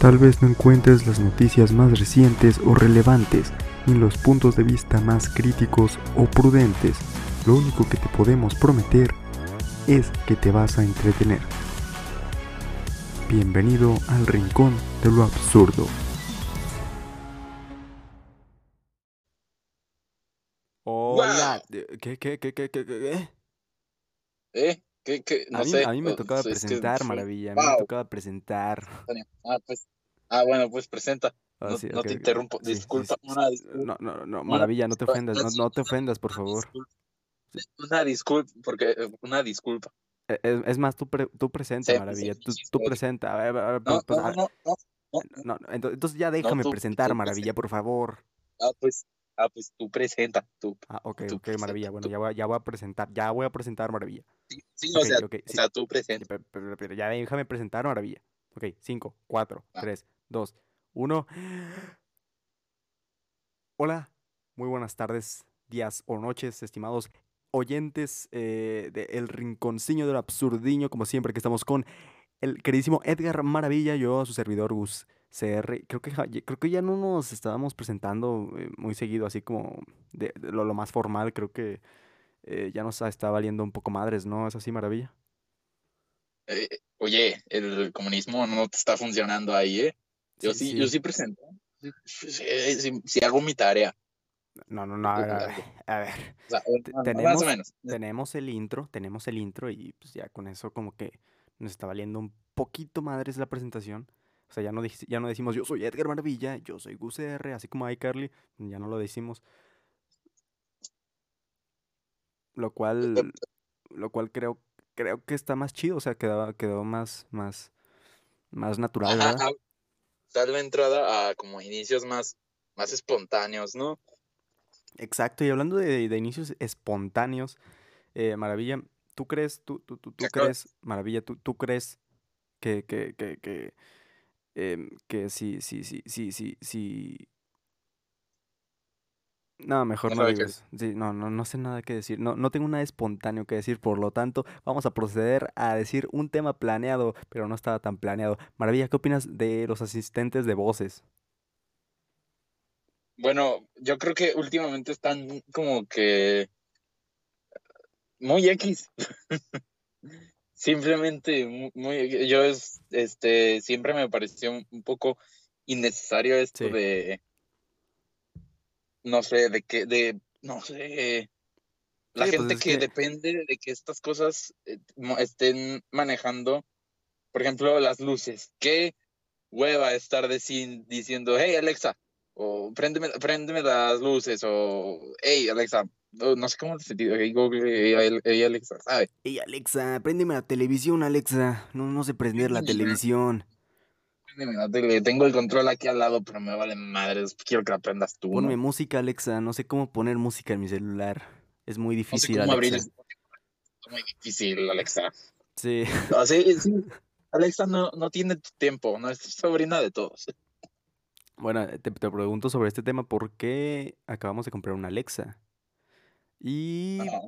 Tal vez no encuentres las noticias más recientes o relevantes, ni los puntos de vista más críticos o prudentes. Lo único que te podemos prometer es que te vas a entretener. Bienvenido al rincón de lo absurdo. Hola. ¿Qué, qué, qué, qué, qué, qué? ¿Eh? ¿Qué, qué? No a, mí, sé. a mí me tocaba es que- presentar, Maravilla. A mí me tocaba presentar. Ah, pues. Ah, bueno, pues presenta. Ah, No, te interrumpo. Sí, disculpa, sí, una disculpa. No, no, no, Maravilla, no te ofendas. No, no te ofendas, por favor. Una disculpa, porque eh, una disculpa. E- Es, es más, tú, pre- tú presenta, Maravilla. Tú, tú presenta. A ver, a ver, No, pues, pues, no, no, no, no, no, no, ento- entonces ya déjame presentar, Maravilla, por favor. Ah, pues, ah, pues tú presenta, tú. Ah, ok, Tú ok, presenta, Maravilla. Bueno, tú. ya voy, a- ya voy a presentar. Ya voy a presentar, Maravilla. Sí, sí, Ok, o sea, o sí. sea, tú presenta. pero, pero- pero ya déjame presentar, Maravilla. Ok, 5, 4, Ah. 3, 2, 1. Hola, muy buenas tardes, días o noches, estimados oyentes eh, de El Rinconcillo del Absurdiño, como siempre que estamos con el queridísimo Edgar Maravilla, yo, su servidor Gus CR. Creo que, creo que ya no nos estábamos presentando eh, muy seguido, así como de, de lo, lo más formal, creo que eh, ya nos está valiendo un poco madres, ¿no? ¿Es así, Maravilla? Eh, oye, el comunismo no te está funcionando ahí, ¿eh? Yo Sí, sí, yo sí. presento. Sí, hago mi tarea. No, no, no, a ver, a ver, a ver. O sea, Te- más- o menos. tenemos el intro, tenemos el intro y pues ya con eso como que nos está valiendo un poquito madres la presentación. O sea, ya no, ya no decimos yo soy Edgar Maravilla, yo soy Gus R, así como iCarly, ya no lo decimos. Lo cual, lo cual creo, creo que está más chido, o sea, quedó, quedó más, más, más natural, Ajá, ¿verdad? ah, dar la entrada a como inicios más, más espontáneos, ¿no? Exacto, y hablando de, de inicios espontáneos, eh, Maravilla, ¿tú crees, tú, tú, tú, tú crees, Maravilla, tú, tú crees que, que, que, que, em, que sí, sí, sí, sí, sí, sí. No, mejor No no digas. Sí, no, no, no sé nada que decir. No, no tengo nada espontáneo que decir, por lo tanto, vamos a proceder a decir un tema planeado, pero no estaba tan planeado. Maravilla, ¿qué opinas de los asistentes de voces? Bueno, yo creo que últimamente están como que muy X. Simplemente mu- muy, yo es, este siempre me pareció un poco innecesario esto Sí. de no sé, de que de no sé, la Sí, pues gente que que- depende de que estas cosas eh, estén manejando, por ejemplo, las luces. Qué hueva estar deci- diciendo, hey Alexa, o préndeme, préndeme las luces, o hey Alexa, no sé cómo se hey, Ale- hey, Alexa, ¿sabes? Ey, Alexa, préndeme la televisión, Alexa. No, no sé prender la televisión. Préndeme la tele, tengo el control aquí al lado, pero me vale madres, quiero que la prendas tú, Ponme ¿no? música, Alexa. No sé cómo poner música en mi celular. Es muy No sé difícil, cómo abrir Alexa. el... Es muy difícil, Alexa. Sí. No, sí, sí, Alexa no, no tiene tu tiempo, no es sobrina de todos. Bueno, te, te pregunto sobre este tema porque acabamos de comprar una Alexa. Y... Ajá.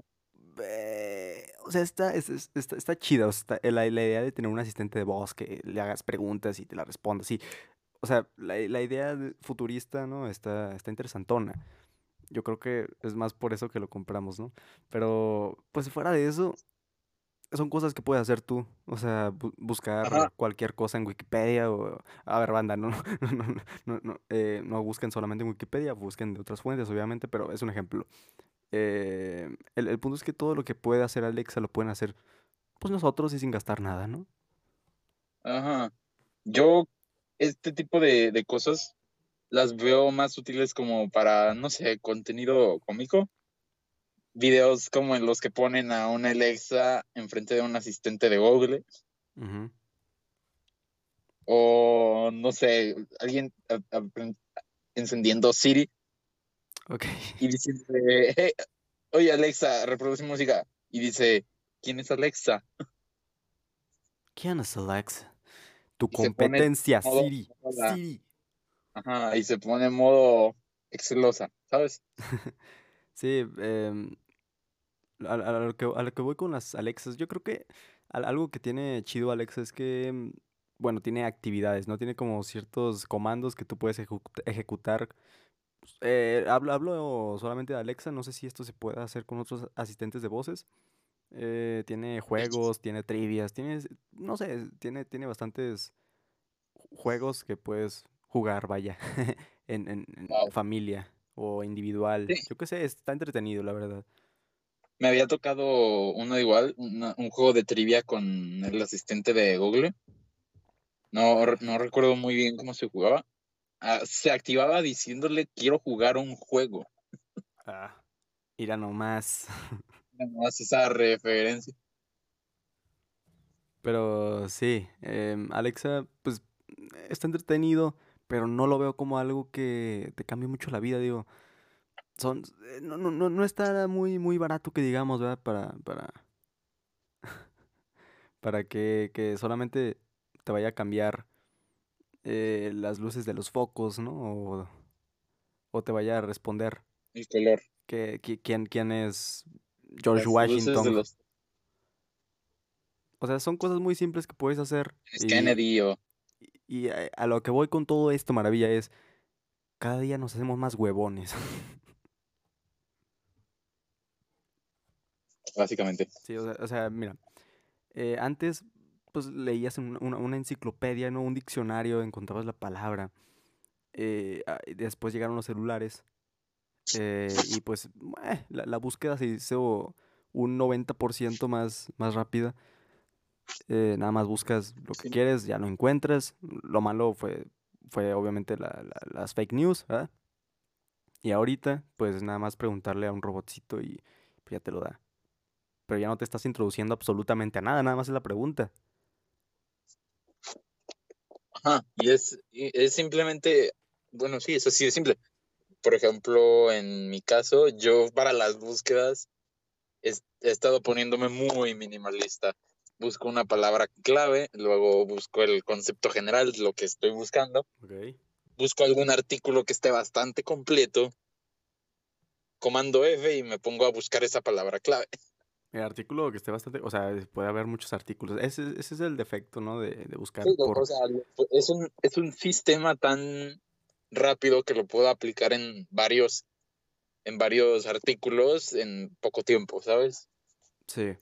eh, o sea, está, es- es- está, está chida. o sea, la, la idea de tener un asistente de voz que le hagas preguntas y te la responda. Sí. O sea, la, la idea de- futurista, ¿no? Está, está interesantona. Yo creo que es más por eso que lo compramos, ¿no? Pero, pues fuera de eso, son cosas que puedes hacer tú. O sea, bu- buscar Ajá. cualquier cosa en Wikipedia o... A ver, banda, no, no, no, no, no, no, eh, no busquen solamente en Wikipedia, busquen de otras fuentes, obviamente, pero es un ejemplo. Eh, el, el punto es que todo lo que puede hacer Alexa lo pueden hacer, pues nosotros y sin gastar nada, ¿no? Ajá. Yo, este tipo de, de cosas las veo más útiles como para, no sé, contenido cómico. Videos como en los que ponen a una Alexa enfrente de un asistente de Google. Ujú. O, no sé, alguien encendiendo Siri Ok. y diciéndole, "Hey, oye Alexa, reproduce música. Y dice, ¿quién es Alexa? ¿Quién es Alexa? Tu Y competencia, modo- Siri. Siri. Ajá, y se pone en modo excelosa, ¿sabes? Sí, em, a, a lo que, a lo que voy con las Alexas, yo creo que al- algo que tiene chido Alexa es que, mm, bueno, tiene actividades, ¿no? Tiene como ciertos comandos que tú puedes ejecu- ejecutar. Eh, hablo, hablo solamente de Alexa, no sé si esto se puede hacer con otros asistentes de voces. Eh, tiene juegos, tiene trivias, tiene, no sé, tiene, tiene bastantes juegos que puedes jugar, vaya, en, en- en Wow. familia o individual. Sí. Yo qué sé, está entretenido, la verdad. Me había tocado uno igual, una- un juego de trivia con el asistente de Google. No, no recuerdo muy bien cómo se jugaba. Ah, se activaba diciéndole quiero jugar un juego. Ah, mira nomás. No hace esa referencia. Pero sí, em, Alexa, pues está entretenido, pero no lo veo como algo que te cambie mucho la vida, digo. Son, eh, no, no, no, no está muy, muy barato que digamos, ¿verdad? Para, para, para que, que solamente te vaya a cambiar eh, las luces de los focos, ¿no? O, o te vaya a responder El color. que, qui- quién, quién es George Las Washington. los O sea, son cosas muy simples que puedes hacer. es y- Kennedy o Y a, a lo que voy con todo esto, maravilla, es cada día nos hacemos más huevones. básicamente. Sí, o sea, o sea, mira, eh, antes pues leías en una, enciclopedia, ¿no? Un diccionario, encontrabas la palabra. eh, ah, después llegaron los celulares. eh, y pues eh, la, la búsqueda se hizo un 90% más, más rápida. nada más buscas lo que Sí. quieres, ya lo encuentras. Lo malo fue, fue obviamente la- la- las fake news, ¿verdad? Y ahorita, pues nada más preguntarle a un robotcito y pues, ya te lo da. Pero ya no te estás introduciendo absolutamente a nada, nada más es la pregunta. Ajá, y es, y es simplemente, bueno, sí, eso sí es simple. Por ejemplo, en mi caso, yo para las búsquedas es- he estado poniéndome muy minimalista. Busco una palabra clave, luego busco el concepto general, lo que estoy buscando, Ok. busco algún artículo que esté bastante completo, comando F y me pongo a buscar esa palabra clave. El artículo que esté bastante, o sea, puede haber muchos artículos. Ese, ese es el defecto, ¿no? De, de buscar Sí, o- por... o sea, es un, es un sistema tan rápido que lo puedo aplicar en varios, en varios artículos en poco tiempo, ¿sabes? Sí.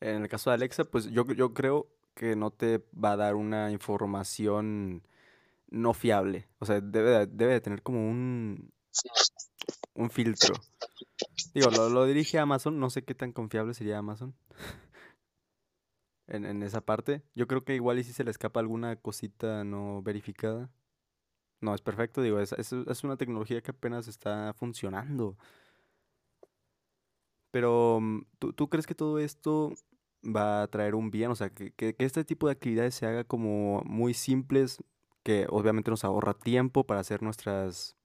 En el caso de Alexa, pues yo, yo creo que no te va a dar una información no fiable. O sea, debe, de- debe de tener como un, un filtro. Digo, lo, lo dirige Amazon, no sé qué tan confiable sería Amazon. En, en esa parte. Yo creo que igual y si se le escapa alguna cosita no verificada. No, es perfecto, digo, es, es, es una tecnología que apenas está funcionando. Pero, mm, ¿tú, tú crees que todo esto va a traer un bien? O sea, que, que- que este tipo de actividades se haga como muy simples, que obviamente nos ahorra tiempo para hacer nuestras,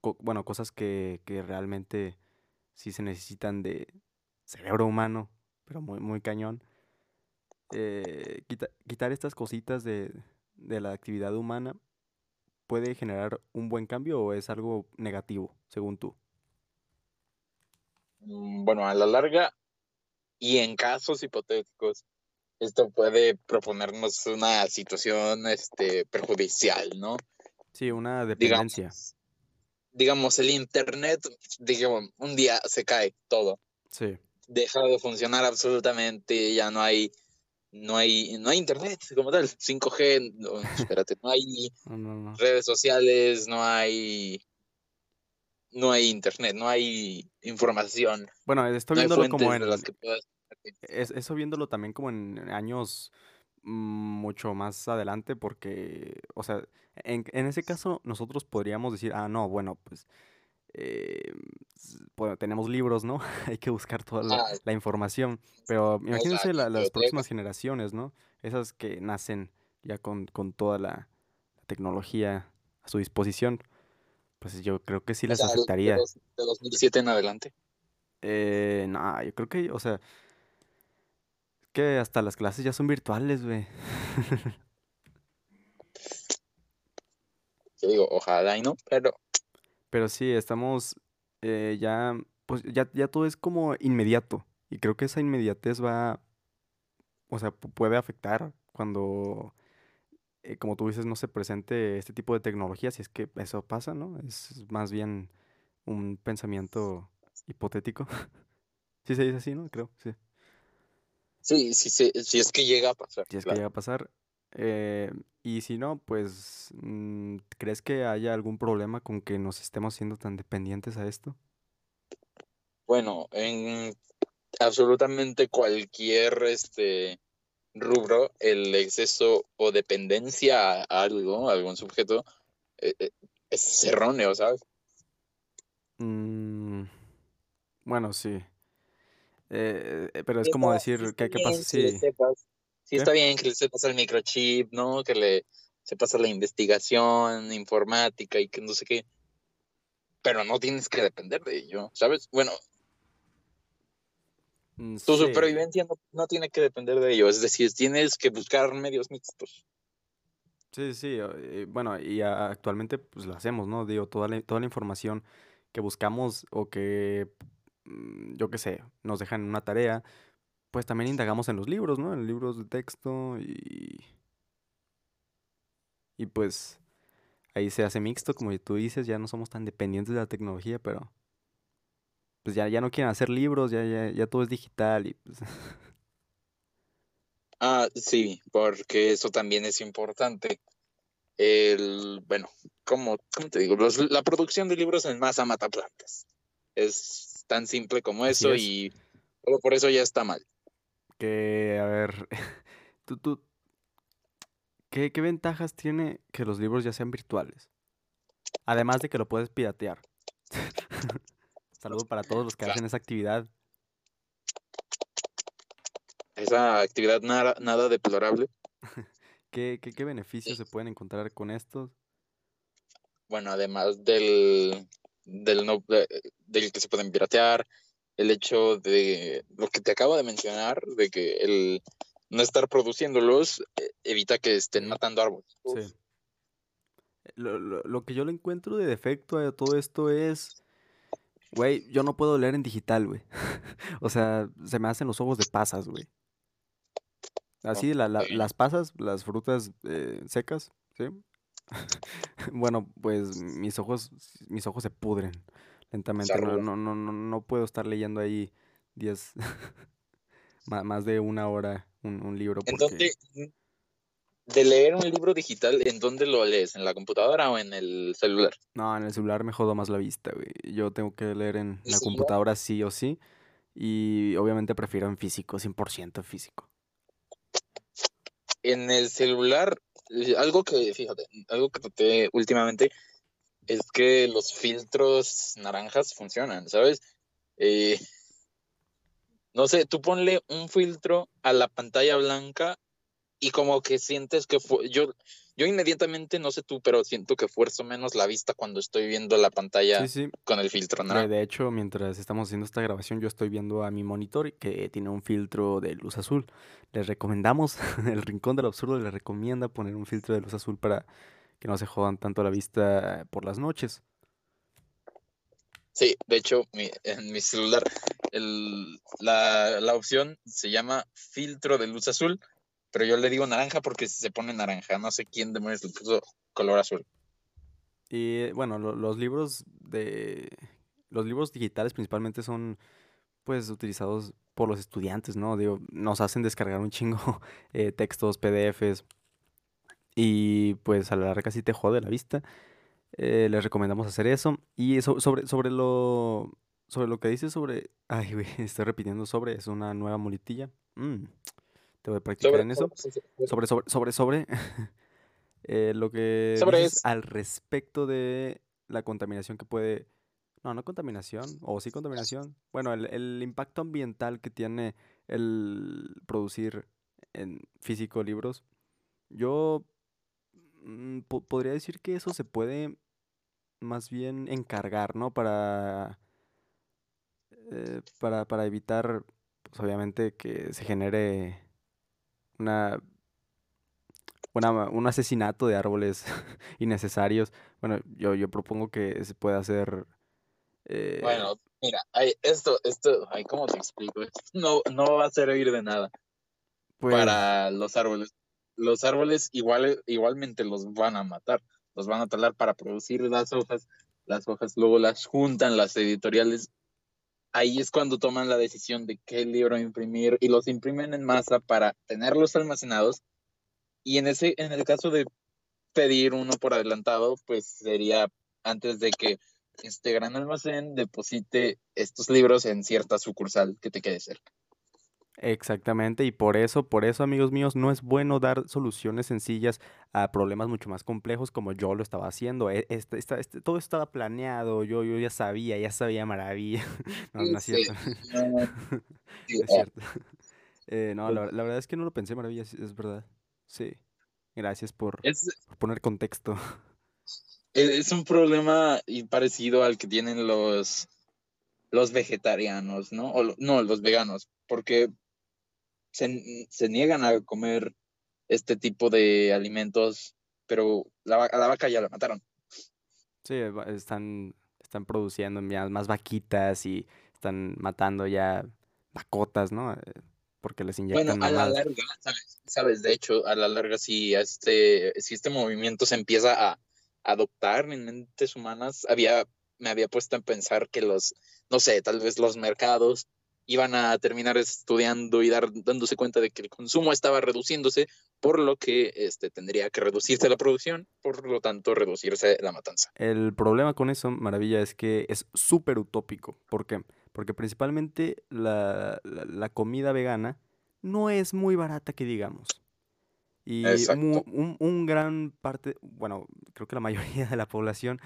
co- bueno, cosas que, que realmente sí se necesitan de cerebro humano, pero muy, muy cañón. Eh, quita- quitar estas cositas de, de la actividad humana puede generar un buen cambio o es algo negativo, según tú? Mm, Bueno, a la larga y en casos hipotéticos, esto puede proponernos una situación este, perjudicial, ¿no? Sí, una dependencia. Digamos, digamos, el Internet, digamos, un día se cae todo. Sí. deja de funcionar absolutamente, ya no hay, no hay, no hay internet como tal, 5G, no, espérate, no hay No, no, no. redes sociales, no hay, no hay internet, no hay información, Bueno, estoy viéndolo como en... las que puedas. es- eso viéndolo también como en años mucho más adelante porque, o sea, en, en ese caso nosotros podríamos decir, ah, no, bueno, pues eh, s- bueno, tenemos libros, ¿no? Hay que buscar toda la, la información, pero imagínense la- las próximas generaciones, ¿no? Esas que nacen ya con, con toda la, la tecnología a su disposición, pues yo creo que sí de afectaría. de 2007 en adelante. Eh, no, yo creo que, o sea, que hasta las clases ya son virtuales, güey. Yo digo, ojalá y no, pero Pero sí, estamos eh, ya, pues ya, ya todo es como inmediato. Y creo que esa inmediatez va, o sea, pu- puede afectar cuando eh, como tú dices, no se presente este tipo de tecnología, si es que eso pasa, ¿no? Es más bien un pensamiento hipotético. Sí se dice así, ¿no? Creo, sí. Sí, sí, sí, si es que llega a pasar. Si es que llega a pasar. eh, y si no, pues, mm, ¿crees que haya algún problema con que nos estemos siendo tan dependientes a esto? Bueno, en absolutamente cualquier este rubro, el exceso o dependencia a algo, a algún sujeto, eh, eh, es erróneo, ¿sabes? Mm, bueno, sí. Eh, eh, pero es Sí como sí decir, está ¿qué, qué pasa si... sí está bien que le sepas el microchip, ¿no? Que le sepas la investigación informática y que no sé qué. Pero no tienes que depender de ello, ¿sabes? Bueno, Mm, tu sí, supervivencia no, no tiene que depender de ello. Es decir, tienes que buscar medios mixtos. sí, sí. bueno, y actualmente pues lo hacemos, ¿no? Digo, toda la, toda la información que buscamos o que, yo qué sé, nos dejan una tarea, pues también indagamos en los libros, ¿no? En libros de texto y... Y pues ahí se hace mixto, como tú dices, ya no somos tan dependientes de la tecnología, pero pues ya, ya no quieren hacer libros, ya, ya, ya todo es digital y pues... Ah, sí, porque eso también es importante. El, bueno, ¿cómo, cómo te digo? La producción de libros en masa mata plantas. Es tan simple como Así eso es. y solo por eso ya está mal. Que, a ver, tú, tú, ¿qué, qué ventajas tiene que los libros ya sean virtuales? Además de que lo puedes piratear. Saludo para todos los que Claro. hacen esa actividad. Esa actividad nada, nada deplorable. ¿Qué, qué, qué beneficios se pueden encontrar con estos? Bueno, además del, del, no, de- del que se pueden piratear, el hecho de lo que te acabo de mencionar, de que el no estar produciéndolos eh, evita que estén matando árboles. Sí. Lo, lo- lo que yo le encuentro de defecto a todo esto es, güey, yo no puedo leer en digital, güey. O sea, se me hacen los ojos de pasas, güey. Así, la- la- las pasas, las frutas eh, secas, ¿sí? Bueno, pues mis ojos, mis ojos se pudren lentamente. No, no, no, no, no puedo estar leyendo ahí 10, ma- más de una hora un, un libro ¿En porque... dónde, de leer un libro digital, ¿en dónde lo lees? ¿En la computadora o en el celular? No, en el celular me jodo más la vista, güey. Yo tengo que leer en ¿El la celular? computadora sí o sí. Y obviamente prefiero en físico, 100% físico. En el celular, algo que, fíjate, algo que noté últimamente es que los filtros naranjas funcionan, ¿sabes? Eh, no sé, tú ponle un filtro a la pantalla blanca y como que sientes que fue, yo, yo inmediatamente, no sé tú, pero siento que fuerzo menos la vista cuando estoy viendo la pantalla Sí, sí. con el filtro naranja. de hecho, mientras estamos haciendo esta grabación, yo estoy viendo a mi monitor que tiene un filtro de luz azul. Les recomendamos, el Rincón del Absurdo les recomienda poner un filtro de luz azul para que no se jodan tanto la vista por las noches. Sí, de hecho, mi- en mi celular el- la, la opción se llama filtro de luz azul, pero yo le digo naranja porque se pone naranja. No sé quién demonios le puso color azul. Y bueno, lo- los libros de los libros digitales principalmente son pues utilizados por los estudiantes, ¿no? Digo, nos hacen descargar un chingo eh, textos, PDFs y pues a la larga sí te jode la vista. Eh, les recomendamos hacer eso. Y so- sobre, sobre lo sobre lo que dices sobre ay, güey, estoy repitiendo sobre es una nueva muletilla. Mm, te voy a practicar Sobre, en eso. sobre- Sobre, sobre, eh, lo que sobre es- al respecto de la contaminación que puede. No, no contaminación, o sí contaminación. Bueno, el, el impacto ambiental que tiene el producir en físico libros. Yo mm, po- podría decir que eso se puede más bien encargar, ¿no? Para, eh, para, para evitar, pues obviamente, que se genere una una- un asesinato de árboles innecesarios. Bueno, yo, yo propongo que se pueda hacer. eh, Bueno, mira, ay, esto, esto, ay, ¿cómo te explico? No, no va a servir de nada pues, para los árboles. los árboles igual, igualmente los van a matar, los van a talar para producir las hojas, las hojas luego las juntan las editoriales. Ahí es cuando toman la decisión de qué libro imprimir y los imprimen en masa para tenerlos almacenados. Y en, ese, en el caso de pedir uno por adelantado, pues sería antes de que este gran almacén deposite estos libros en cierta sucursal que te quede cerca. Exactamente, y por eso, por eso, amigos míos, no es bueno dar soluciones sencillas a problemas mucho más complejos como yo lo estaba haciendo. E, este, este, todo estaba planeado, yo, yo ya sabía, ya sabía maravilla. no, no es cierto. es cierto. Eh, no, la, verdad es que no lo pensé maravilla, es verdad. Sí. Gracias por, por poner contexto. Es un problema parecido al que tienen los, los vegetarianos, ¿no? O, no, los veganos, porque se, niegan a comer este tipo de alimentos, pero la, a la vaca ya la mataron. Sí, están, están produciendo más vaquitas y están matando ya vacotas, ¿no? Eh, porque les inyectan Bueno, a la larga, ¿sabes? De hecho, a la larga, si este, si este movimiento se empieza a adoptar en mentes humanas, había, me había puesto a pensar que los, no sé, tal vez los mercados iban a terminar estudiando y dar, dándose cuenta de que el consumo estaba reduciéndose, por lo que este, tendría que reducirse la producción, por lo tanto reducirse la matanza. El problema con eso, Maravilla, es que es súper utópico. ¿Por qué? Porque principalmente la, comida vegana no es muy barata que digamos. Y un, un, gran parte, bueno, creo que la mayoría de la población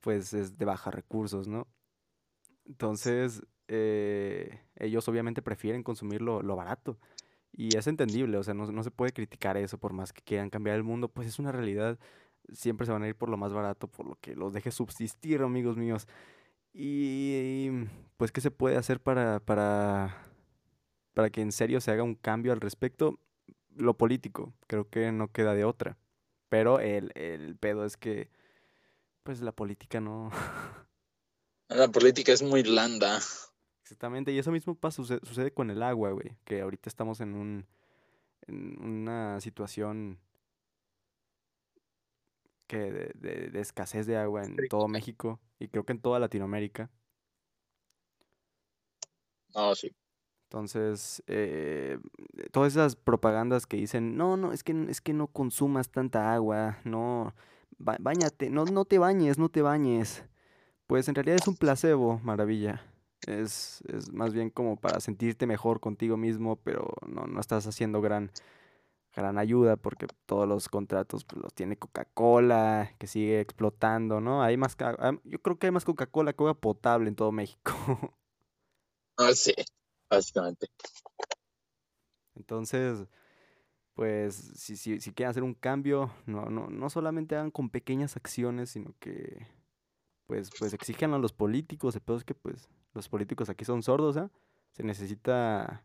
pues es de bajos recursos, ¿no? Entonces, eh, ellos obviamente prefieren consumir lo, barato. Y es entendible, o sea, no, se puede criticar eso por más que quieran cambiar el mundo, pues es una realidad. Siempre se van a ir por lo más barato, por lo que los deje subsistir, amigos míos. Y pues, ¿qué se puede hacer para, para, para que en serio se haga un cambio al respecto? Lo político, creo que no queda de otra. Pero el, el pedo es que, pues la política no... La política es muy blanda. Exactamente, y eso mismo pasa, sucede, con el agua, güey, que ahorita estamos en un en una situación que de, de, escasez de agua en todo México y creo que en toda Latinoamérica. Ah, sí. Entonces, eh, todas esas propagandas que dicen, no, no, es que, es que no consumas tanta agua, no, bañate, no, no te bañes, no te bañes. Pues en realidad es un placebo, maravilla. Es, es más bien como para sentirte mejor contigo mismo, pero no, no estás haciendo gran, gran ayuda porque todos los contratos pues, los tiene Coca-Cola, que sigue explotando, ¿no? Hay más, yo creo que hay más Coca-Cola que agua potable en todo México. Ah, sí, básicamente. Entonces, pues si, si, si quieren hacer un cambio, no, no, no solamente hagan con pequeñas acciones, sino que pues, pues exijan a los políticos, el peor es que pues los políticos aquí son sordos, ¿eh? Se necesita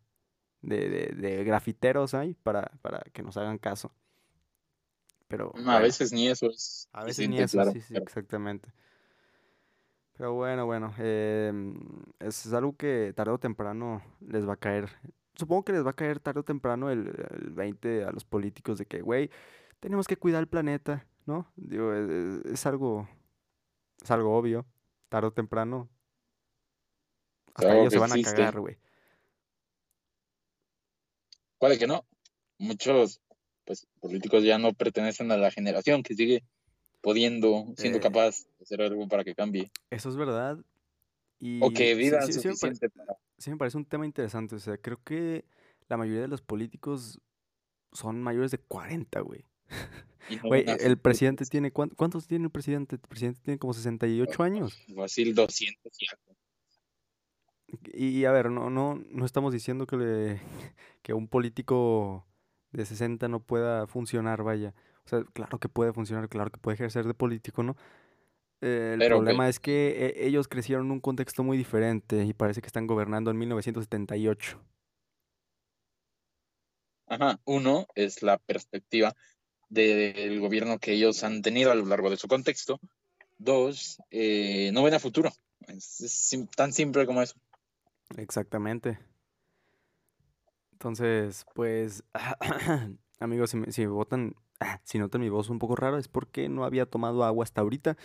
de, de, grafiteros ahí para, para que nos hagan caso. Pero, a veces ni eso es. A veces ni eso, sí, sí, exactamente. Pero bueno, bueno, em, es algo que tarde o temprano les va a caer. Supongo que les va a caer tarde o temprano el, el 20 a los políticos de que, güey, tenemos que cuidar el planeta, ¿no? Digo, es, e, es algo, es algo obvio, tarde o temprano hasta ellos se van a cagar, güey. Puede que no. Muchos pues, políticos ya no pertenecen a la generación que sigue pudiendo, siendo eh, capaz de hacer algo para que cambie. Eso es verdad. Y o que vida sí, sí, sí, me parece un tema interesante. O sea, creo que la mayoría de los políticos son mayores de 40, güey. Güey, el presidente tiene, ¿cuántos tiene el presidente? El presidente tiene como 68 años. Así 200 y y a ver, no, no, no estamos diciendo que, le, que un político de 60 no pueda funcionar, vaya. O sea, claro que puede funcionar, claro que puede ejercer de político, ¿no? el problema es que eh, ellos crecieron en un contexto muy diferente y parece que están gobernando en 1978. Ajá, uno es la perspectiva del gobierno que ellos han tenido a lo largo de su contexto. Dos, eh, no ven a futuro. es tan simple como eso. Exactamente. Entonces, pues, amigos, si me, si votan, si notan mi voz un poco rara, es porque no había tomado agua hasta ahorita.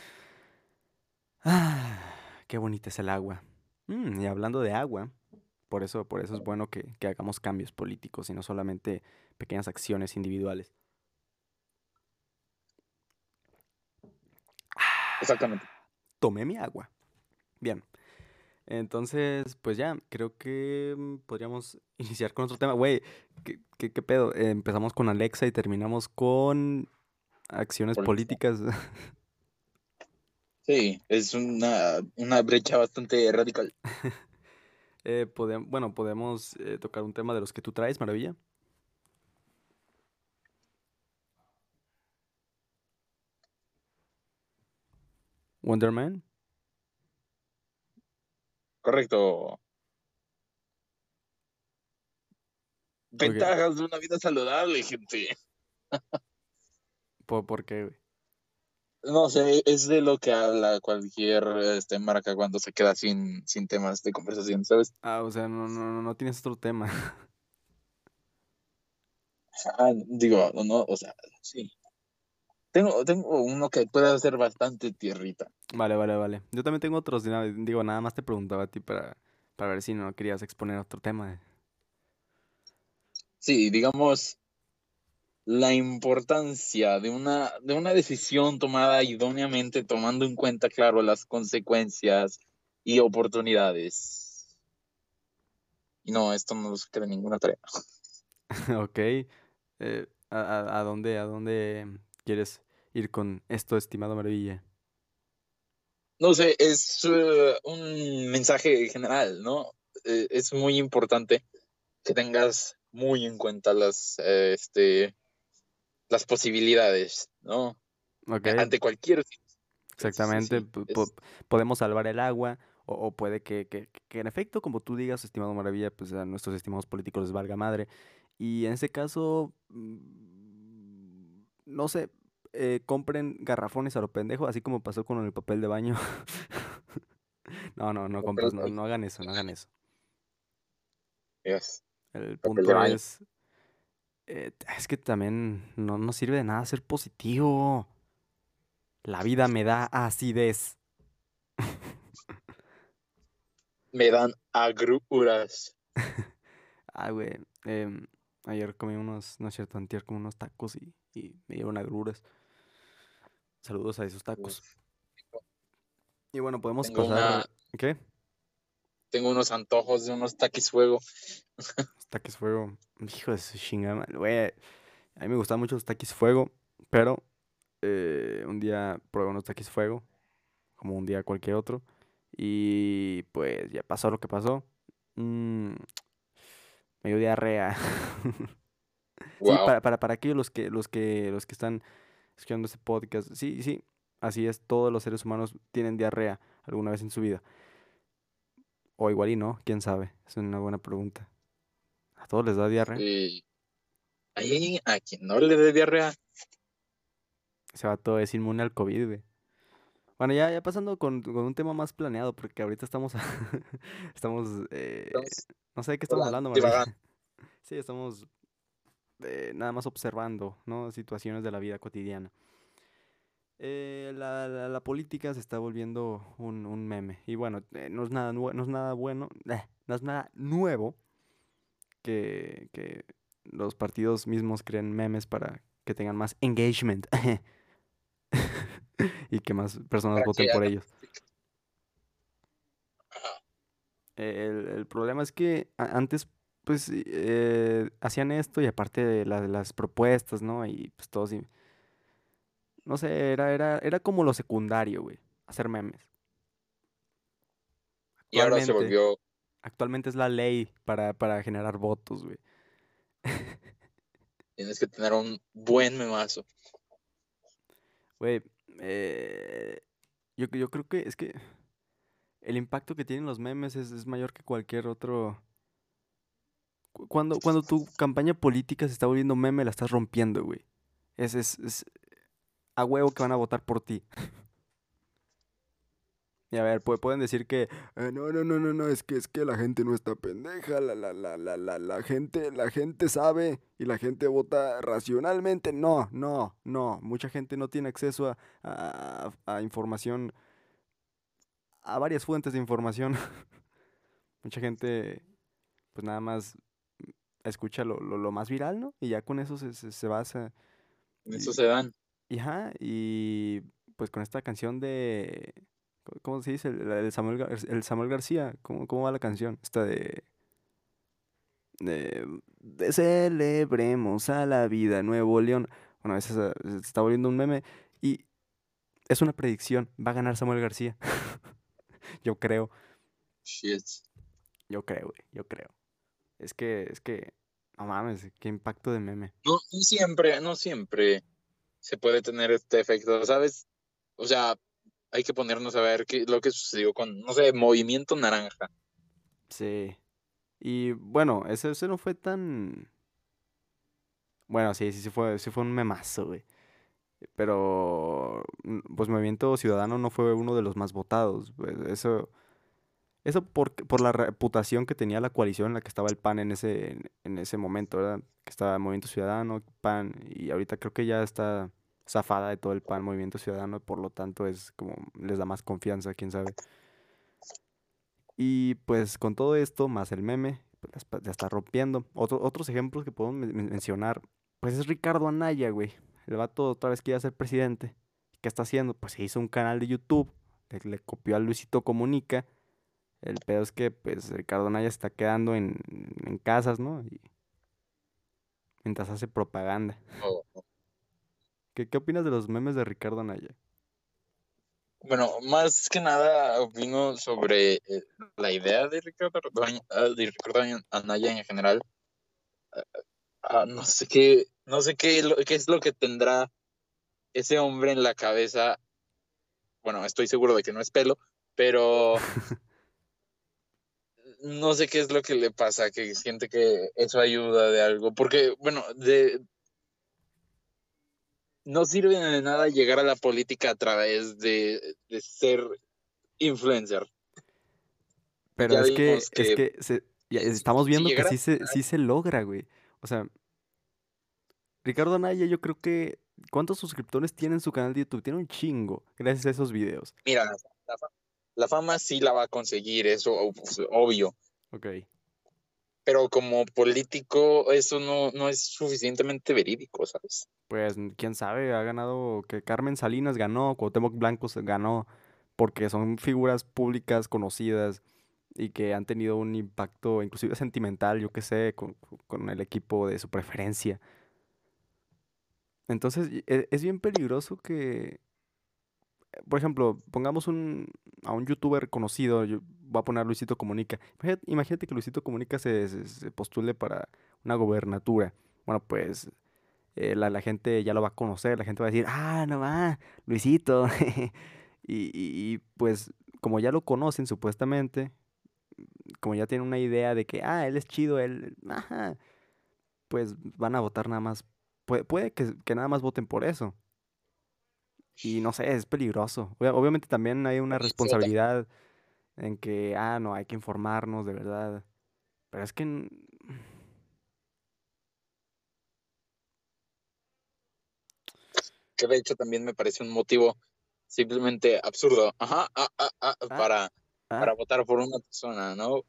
Ah, qué bonita es el agua. Mm, y hablando de agua, por eso, por eso es bueno que, que hagamos cambios políticos y no solamente pequeñas acciones individuales. Exactamente. Tomé mi agua. Bien. Entonces, pues ya, creo que mm, podríamos iniciar con otro tema. Güey, ¿qué, qué, qué pedo? Eh, empezamos con Alexa y terminamos con acciones Política. políticas. Sí, es una, una brecha bastante radical. Eh, bueno, podemos eh, tocar un tema de los que tú traes, maravilla. Wonder Correcto. Ventajas de una vida saludable, gente. ¿Por, por qué? No sé, es de lo que habla cualquier este, marca cuando se queda sin, sin temas de conversación, ¿sabes? Ah, o sea, no, no, no- no tienes otro tema. Ah, digo, no, o sea, sí. Tengo, tengo uno que puede hacer bastante tierrita. Vale, vale, vale. Yo también tengo otros, digo, nada más te preguntaba a ti para, para ver si no querías exponer otro tema. Sí, digamos, la importancia de una, de una decisión tomada idóneamente, tomando en cuenta, claro, las consecuencias y oportunidades. Y no, esto no lo saqué de ninguna tarea. Ok. eh, ¿a, a- a dónde, a dónde quieres ir con esto, estimado Maravilla? No sé, es eh, un mensaje general, ¿no? Eh, es muy importante que tengas muy en cuenta las, eh, este, las posibilidades, ¿no? Ok, Ante cualquier... exactamente. sí, es- podemos salvar el agua o, o puede que, que- que en efecto, como tú digas, estimado Maravilla, pues a nuestros estimados políticos les valga madre. Y en ese caso, mm, no sé, eh, compren garrafones a lo pendejo, así como pasó con el papel de baño. No, no, no, de no, no hagan eso, no hagan eso. Yes. El punto es, eh, es que también no, no sirve de nada ser positivo. La vida me da acidez. Me dan agruras. Ah, güey. em, ayer comí unos, no es cierto, antier comí unos tacos y, y me dieron agruras. Saludos a esos tacos. Y bueno, podemos Tengo pasar. una- ¿Qué? Tengo unos antojos de unos taquis fuego. Taquis fuego. Hijo de su chingada Güey, a mí me gustan mucho los taquis fuego, pero eh, un día probé unos taquis fuego, como un día cualquier otro, y pues ya pasó lo que pasó. Mm, me dio diarrea. Sí, para, para, para aquellos los que, los que, los que están escuchando este podcast, sí, sí, así es, todos los seres humanos tienen diarrea alguna vez en su vida. O igual y no, quién sabe, es una buena pregunta. ¿A todos les da diarrea? Y ahí a quien no le dé diarrea. Ese vato es inmune al COVID, güey. Bueno, ya, ya pasando con, con un tema más planeado, porque ahorita estamos, estamos, eh, Estamos no sé de qué estamos hablando, divagando. Sí, estamos eh, nada más observando, ¿no? Situaciones de la vida cotidiana. Eh, la, la- la política se está volviendo un, un meme. Y bueno, eh, no es nada, no es nada bueno, eh, no es nada nuevo que, que los partidos mismos creen memes para que tengan más engagement y que más personas voten por ellos. El, el problema es que antes, pues, eh, hacían esto y aparte de la- las propuestas, ¿no? Y pues todos, y- no sé, era, era, era como lo secundario, güey, hacer memes. Y ahora se volvió. Actualmente es la ley para, para generar votos, güey. Tienes que tener un buen memazo. Güey, eh, yo, yo creo que es que el impacto que tienen los memes es, es mayor que cualquier otro. Cu- Cuando, cuando tu campaña política se está volviendo meme, la estás rompiendo, güey. Es, es, es a huevo que van a votar por ti. Y a ver, pu- pueden decir que "Eh, no, no, no, no, no, es que es que la gente no está pendeja, la, la, la, la, la, la gente, la gente sabe y la gente vota racionalmente. No, no, no. Mucha gente no tiene acceso a, a, información, a varias fuentes de información. Mucha gente, pues nada más escucha lo, lo, lo más viral, ¿no? Y ya con eso se, se, se basa. En eso se dan. y, ajá, y pues con esta canción de... ¿Cómo se dice? La de Samuel, Gar- el Samuel García. ¿Cómo, cómo va la canción? Esta de... De, de Celebremos a la vida, Nuevo León. Bueno, esa se, se está volviendo un meme. Y es una predicción. Va a ganar Samuel García. Yo creo. Shit. Yo creo, güey. Yo creo. Es que, es que... No mames, qué impacto de meme. No, no siempre, no siempre se puede tener este efecto, ¿sabes? O sea, hay que ponernos a ver qué lo que sucedió con, no sé, Movimiento Naranja. Sí. Y bueno, ese, ese no fue tan... Bueno, sí, sí, sí fue, sí fue un memazo, güey. Pero, mm, pues Movimiento Ciudadano no fue uno de los más votados. pues, Eso, eso por, por la reputación que tenía la coalición en la que estaba el PAN en ese, en, ese momento, ¿verdad? Que estaba Movimiento Ciudadano, PAN, y ahorita creo que ya está zafada de todo el PAN, Movimiento Ciudadano, por lo tanto es como, les da más confianza, quién sabe. Y pues con todo esto, más el meme, pues, la está rompiendo. Otro- otros ejemplos que podemos men- men- mencionar, pues es Ricardo Anaya, güey. El vato otra vez quiere ser presidente. ¿Qué está haciendo? Pues se hizo un canal de YouTube, le copió a Luisito Comunica. El pedo es que pues Ricardo Anaya se está quedando en, en casas, ¿no? Y mientras hace propaganda. O- ¿Qué, qué opinas de los memes de Ricardo Anaya? Bueno, más que nada opino sobre eh, la idea de Ricardo, ah, de Ricardo Anaya en general. Ah, no sé qué, no sé qué, lo- qué es lo que tendrá ese hombre en la cabeza. Bueno, estoy seguro de que no es pelo, pero no sé qué es lo que le pasa, que siente que eso ayuda de algo, porque, bueno, de no sirve de nada llegar a la política a través de, de ser influencer. Pero es que, vimos es que que se- ya estamos si viendo que sí se, sí se logra, güey. O sea, Ricardo Anaya, yo creo que. ¿Cuántos suscriptores tiene en su canal de YouTube? Tiene un chingo, gracias a esos videos. Mira, la, la fama sí la va a conseguir, eso pues, obvio, Ok. pero como político eso no, no es suficientemente verídico, ¿sabes? Pues quién sabe, ha ganado. Que Carmen Salinas ganó, Cuauhtémoc Blancos ganó, porque son figuras públicas conocidas y que han tenido un impacto, inclusive sentimental, yo qué sé, con, con el equipo de su preferencia. Entonces, e- es bien peligroso que, por ejemplo, pongamos un, a un youtuber conocido, yo voy a poner Luisito Comunica. Imagínate, que Luisito Comunica se, postule para una gobernatura. Bueno, pues eh, la, gente ya lo va a conocer, la gente va a decir, ah, no va, Luisito. Y, pues como ya lo conocen supuestamente, como ya tienen una idea de que, ah, él es chido, él, ajá, pues van a votar nada más. Puede, que nada más voten por eso. Y no sé, es peligroso. Obvia- Obviamente también hay una responsabilidad en que, ah, no, hay que informarnos de verdad. Pero es que... Que de hecho también me parece un motivo simplemente absurdo, ajá, ah, ah, ah, para, ah, para votar por una persona, ¿no?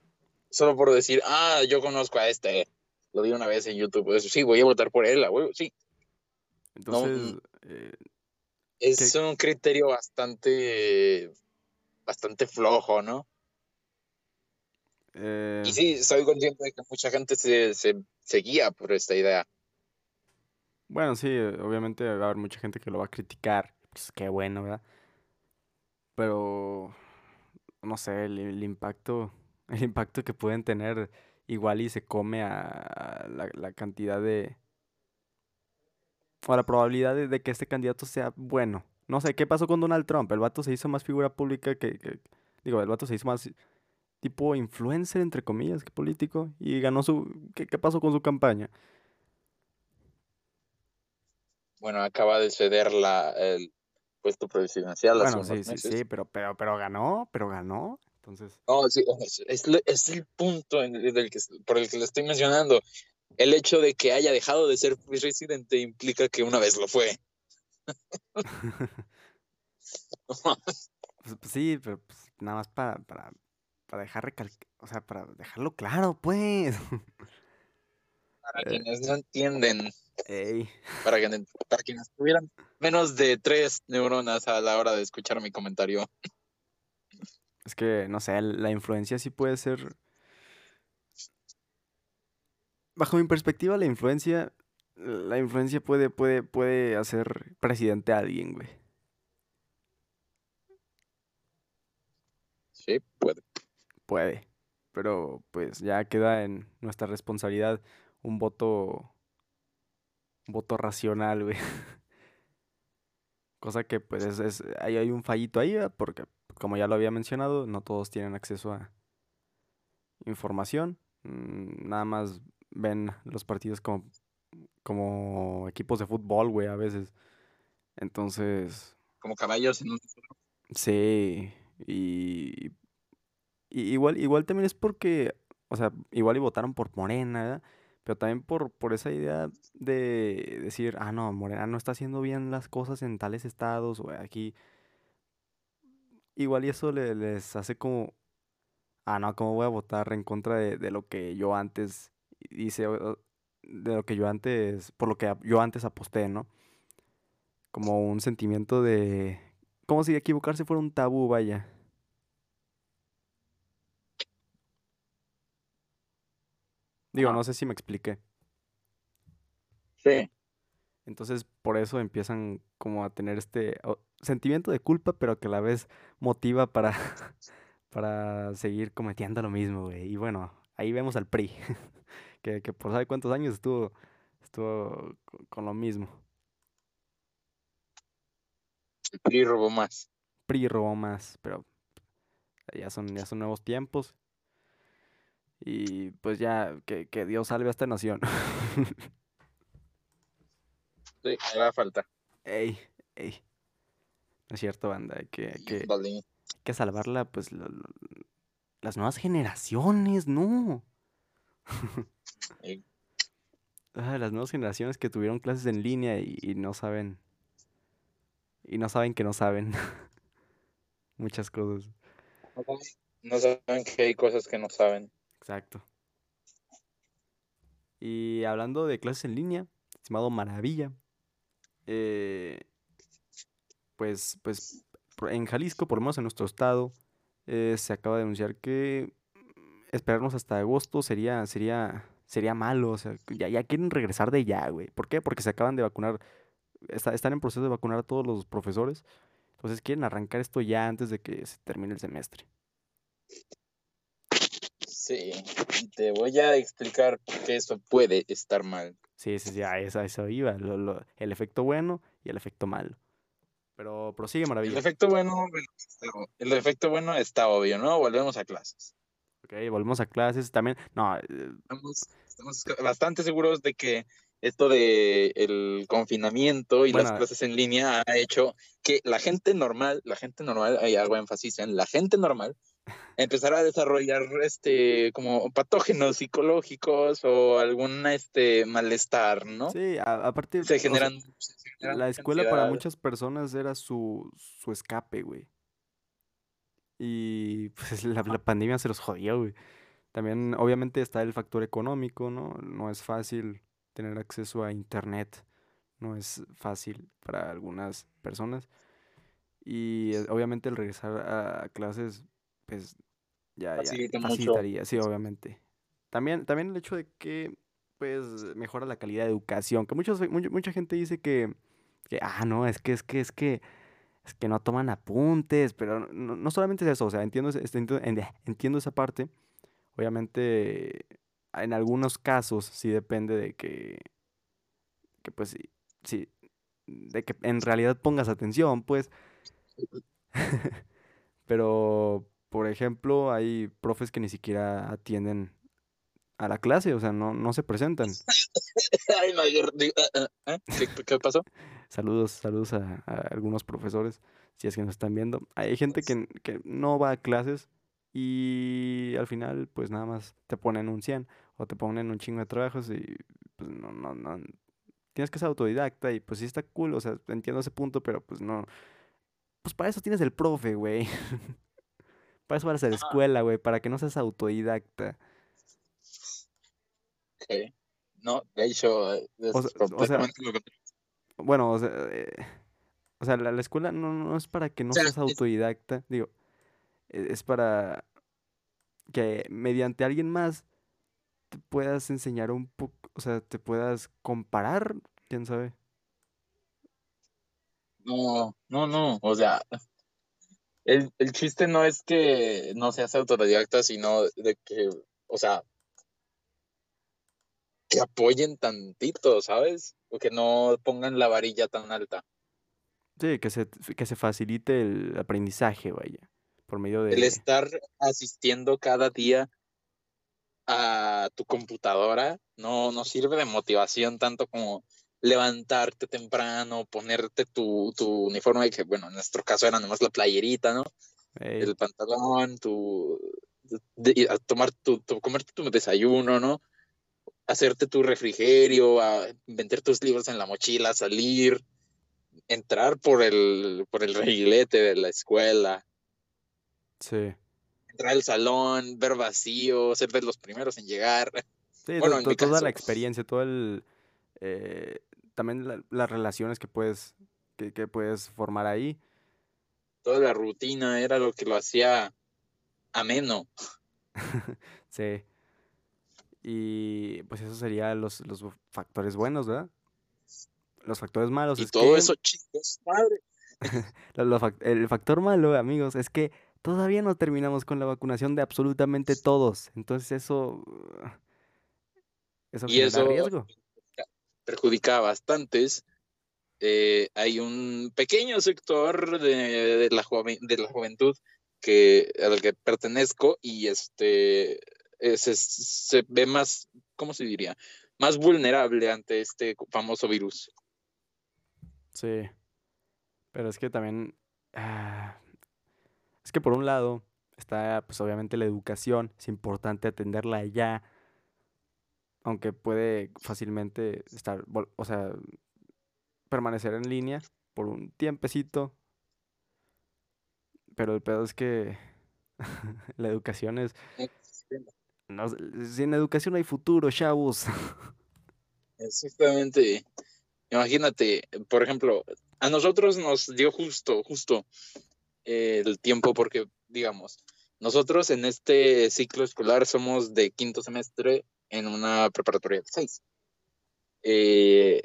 Solo por decir, ah, yo conozco a este, lo vi una vez en YouTube, pues, sí, voy a votar por él, a huevo, sí. Entonces, eh, es ¿qué- un criterio bastante, bastante flojo, ¿no? eh, Y sí, soy consciente de que mucha gente se, se, se guía por esta idea. Bueno, sí, obviamente va a haber mucha gente que lo va a criticar. Pues qué bueno, ¿verdad? Pero no sé, el, el impacto, el impacto que pueden tener igual y se come a la, la cantidad de, o la probabilidad de, de que este candidato sea bueno. No sé, ¿qué pasó con Donald Trump? El vato se hizo más figura pública que, que- digo, el vato se hizo más tipo influencer, entre comillas, que político, y ganó su, ¿qué, qué pasó con su campaña? Bueno, acaba de ceder la, el- puesto presidencial Bueno, sí, sí, meses. sí, pero, pero, pero ganó, pero ganó. Entonces, No, sí, es, es es el punto en del que, por el que le estoy mencionando. El hecho de que haya dejado de ser presidente implica que una vez lo fue. pues, pues sí, pero pues, nada más para, para, para dejar recal- o sea, para dejarlo claro, pues. Para Eh. quienes no entienden, Ey, para, que- para quienes tuvieran menos de tres neuronas a la hora de escuchar mi comentario. es que, no sé, la influencia sí puede ser... Bajo mi perspectiva, la influencia, la influencia puede, puede, puede hacer presidente a alguien, güey. Sí, puede. Puede. Pero pues ya queda en nuestra responsabilidad un voto. Un voto racional, güey. Cosa que pues es, es- ahí hay un fallito ahí, porque como ya lo había mencionado, no todos tienen acceso a información. mm, Nada más ven los partidos como, como equipos de fútbol, güey, a veces. Entonces, Como caballos en un... Sí, y, y igual, igual también es porque, o sea, igual y votaron por Morena, ¿verdad? Pero también por, por esa idea de decir, ah, no, Morena no está haciendo bien las cosas en tales estados o aquí. Igual y eso le- les hace como, ah, no, ¿cómo voy a votar en contra de, de lo que yo antes hice, de lo que yo antes, por lo que yo antes aposté, ¿no? Como un sentimiento de, como si equivocarse fuera un tabú, vaya. Digo, no sé si me expliqué. Sí. Entonces, por eso empiezan como a tener este sentimiento de culpa, pero que a la vez motiva para, para seguir cometiendo lo mismo, güey. Y bueno, ahí vemos al PRI, que, que por sabe cuántos años estuvo, estuvo co- con lo mismo. PRI robó más. PRI robó más, pero ya son, ya son nuevos tiempos. Y pues ya, que, que Dios salve a esta nación. Sí, hará falta. Ey, ey. No es cierto, banda. Hay que, hay que, Vale. hay que salvarla, pues, lo- lo- las nuevas generaciones, no. Ah, las nuevas generaciones que tuvieron clases en línea y, y no saben. Y no saben que no saben. Muchas cosas. No saben que hay cosas que no saben. Exacto. Y hablando de clases en línea, estimado Maravilla, eh, pues, pues en Jalisco, por lo menos en nuestro estado, eh, se acaba de anunciar que esperarnos hasta agosto sería, sería, sería malo. O sea, ya, ya quieren regresar de ya, güey. ¿Por qué? Porque se acaban de vacunar, está- están en proceso de vacunar a todos los profesores. Entonces quieren arrancar esto ya antes de que se termine el semestre. Sí, te voy a explicar por qué eso puede estar mal. Sí, sí, sí, a eso, a eso iba. lo- lo- el efecto bueno y el efecto malo. Pero prosigue, El maravilla. efecto bueno, el efecto bueno está obvio, ¿no? Volvemos a clases. Ok, volvemos a clases. También, no, eh, Estamos, estamos bastante seguros de que esto de el confinamiento y las clases en línea ha hecho que la gente normal, la gente normal, ahí hago énfasis en la gente normal, empezará a desarrollar este como patógenos psicológicos o algún este malestar, ¿no? sí, a- aparte, o Se sea, generan, se generan la escuela para muchas personas era su, su escape, güey. Y pues la, la pandemia se los jodió, güey. También, obviamente, está el factor económico, ¿no? No es fácil tener acceso a internet. No es fácil para algunas personas. Y eh, obviamente el regresar a clases, pues ya, ya Facilita mucho. facilitaría, sí, obviamente. También, también el hecho de que, pues, mejora la calidad de educación. Que muchos, mucha, mucha gente dice que, que, ah, no, es que, es que, es que, es que no toman apuntes, pero no, no solamente es eso, o sea, entiendo, este, entiendo, en- entiendo esa parte. Obviamente, en algunos casos sí depende de que, que pues, sí, sí, de que en realidad pongas atención, pues. Pero, por ejemplo, hay profes que ni siquiera atienden a la clase, o sea, no, no se presentan. Ay, no, yo- digo, ah, ah, ah, ¿Qué, pasó? Saludos, saludos a, a algunos profesores, si es que nos están viendo. Hay gente que, que no va a clases y al final, pues nada más te ponen un 100 o te ponen un chingo de trabajos y pues no, no, no. Tienes que ser autodidacta y pues sí está cool, o sea, entiendo ese punto, pero pues no. Pues para eso tienes el profe, güey. Para eso vas a la escuela, güey, para que no seas autodidacta. No, de hecho, es O sea- o sea, completamente lo contrario. Bueno, o sea, eh, o sea, la, la escuela no, no es para que no seas autodidacta, digo, e- es para que mediante alguien más te puedas enseñar un poco, o sea, te puedas comparar, quién sabe. No, no, no, o sea, el, el chiste no es que no seas autodidacta, sino de que, o sea, que apoyen tantito, ¿sabes? O que no pongan la varilla tan alta. Sí, que se, que se facilite el aprendizaje, vaya, por medio El de... estar asistiendo cada día a tu computadora no, no sirve de motivación tanto como levantarte temprano, ponerte tu, tu uniforme, que bueno, en nuestro caso era nomás la playerita, ¿no? El pantalón, tu, de- de- a tomar tu, tu- comerte tu desayuno, ¿no? Hacerte tu refrigerio, a meter tus libros en la mochila, salir, entrar por el, por el reguilete de la escuela, sí. entrar al salón, ver vacío, ser de los primeros en llegar. Sí, Bueno, en mi toda caso. la experiencia, todo el... eh, también la- las relaciones que puedes, que, que puedes formar ahí. Toda la rutina era lo que lo hacía ameno. Sí. Y pues eso sería los, los factores buenos, ¿verdad? Los factores malos Y es todo que eso, chicos, madre. lo- lo fac- el factor malo, amigos, es que todavía no terminamos con la vacunación de absolutamente todos. Entonces eso eso Y eso- riesgo. perjudica a bastantes. Eh, hay un pequeño sector de, de la joven- de la juventud que, al que pertenezco y este eh, se, se ve más, ¿cómo se diría? Más vulnerable ante este famoso virus. Sí. Pero es que también ah, es que por un lado está pues obviamente la educación, es importante atenderla ya. Aunque puede fácilmente estar, o sea, permanecer en línea por un tiempecito. Pero el pedo es que la educación es no, sin educación hay futuro, chavos. Exactamente. Imagínate, por ejemplo, a nosotros nos dio justo, justo eh, el tiempo porque, digamos, nosotros en este ciclo escolar somos de quinto semestre en una preparatoria de seis. Eh,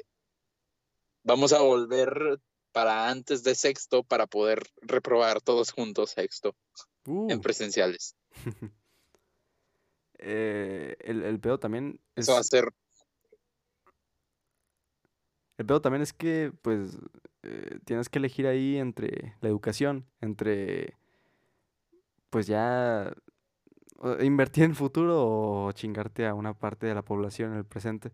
vamos a volver para antes de sexto para poder reprobar todos juntos sexto en Uh, presenciales. eh, el, el pedo también es, Eso va a ser el pedo también es que pues eh, tienes que elegir ahí entre la educación, entre pues ya invertir en el futuro o chingarte a una parte de la población en el presente.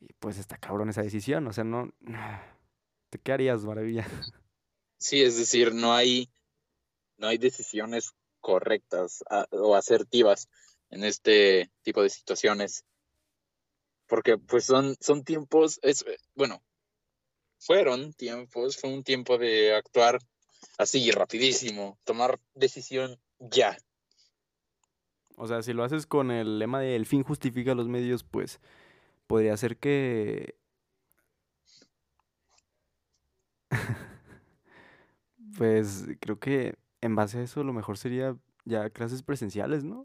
Y pues está cabrón esa decisión, o sea, no ¿te qué harías, maravilla? Sí, es decir, no hay, no hay decisiones correctas a- o asertivas en este tipo de situaciones. Porque pues son, son tiempos, es, bueno, fueron tiempos, fue un tiempo de actuar así rapidísimo, tomar decisión ya. O sea, si lo haces con el lema de el fin justifica los medios, pues podría ser que... Pues creo que en base a eso lo mejor sería ya clases presenciales, ¿no?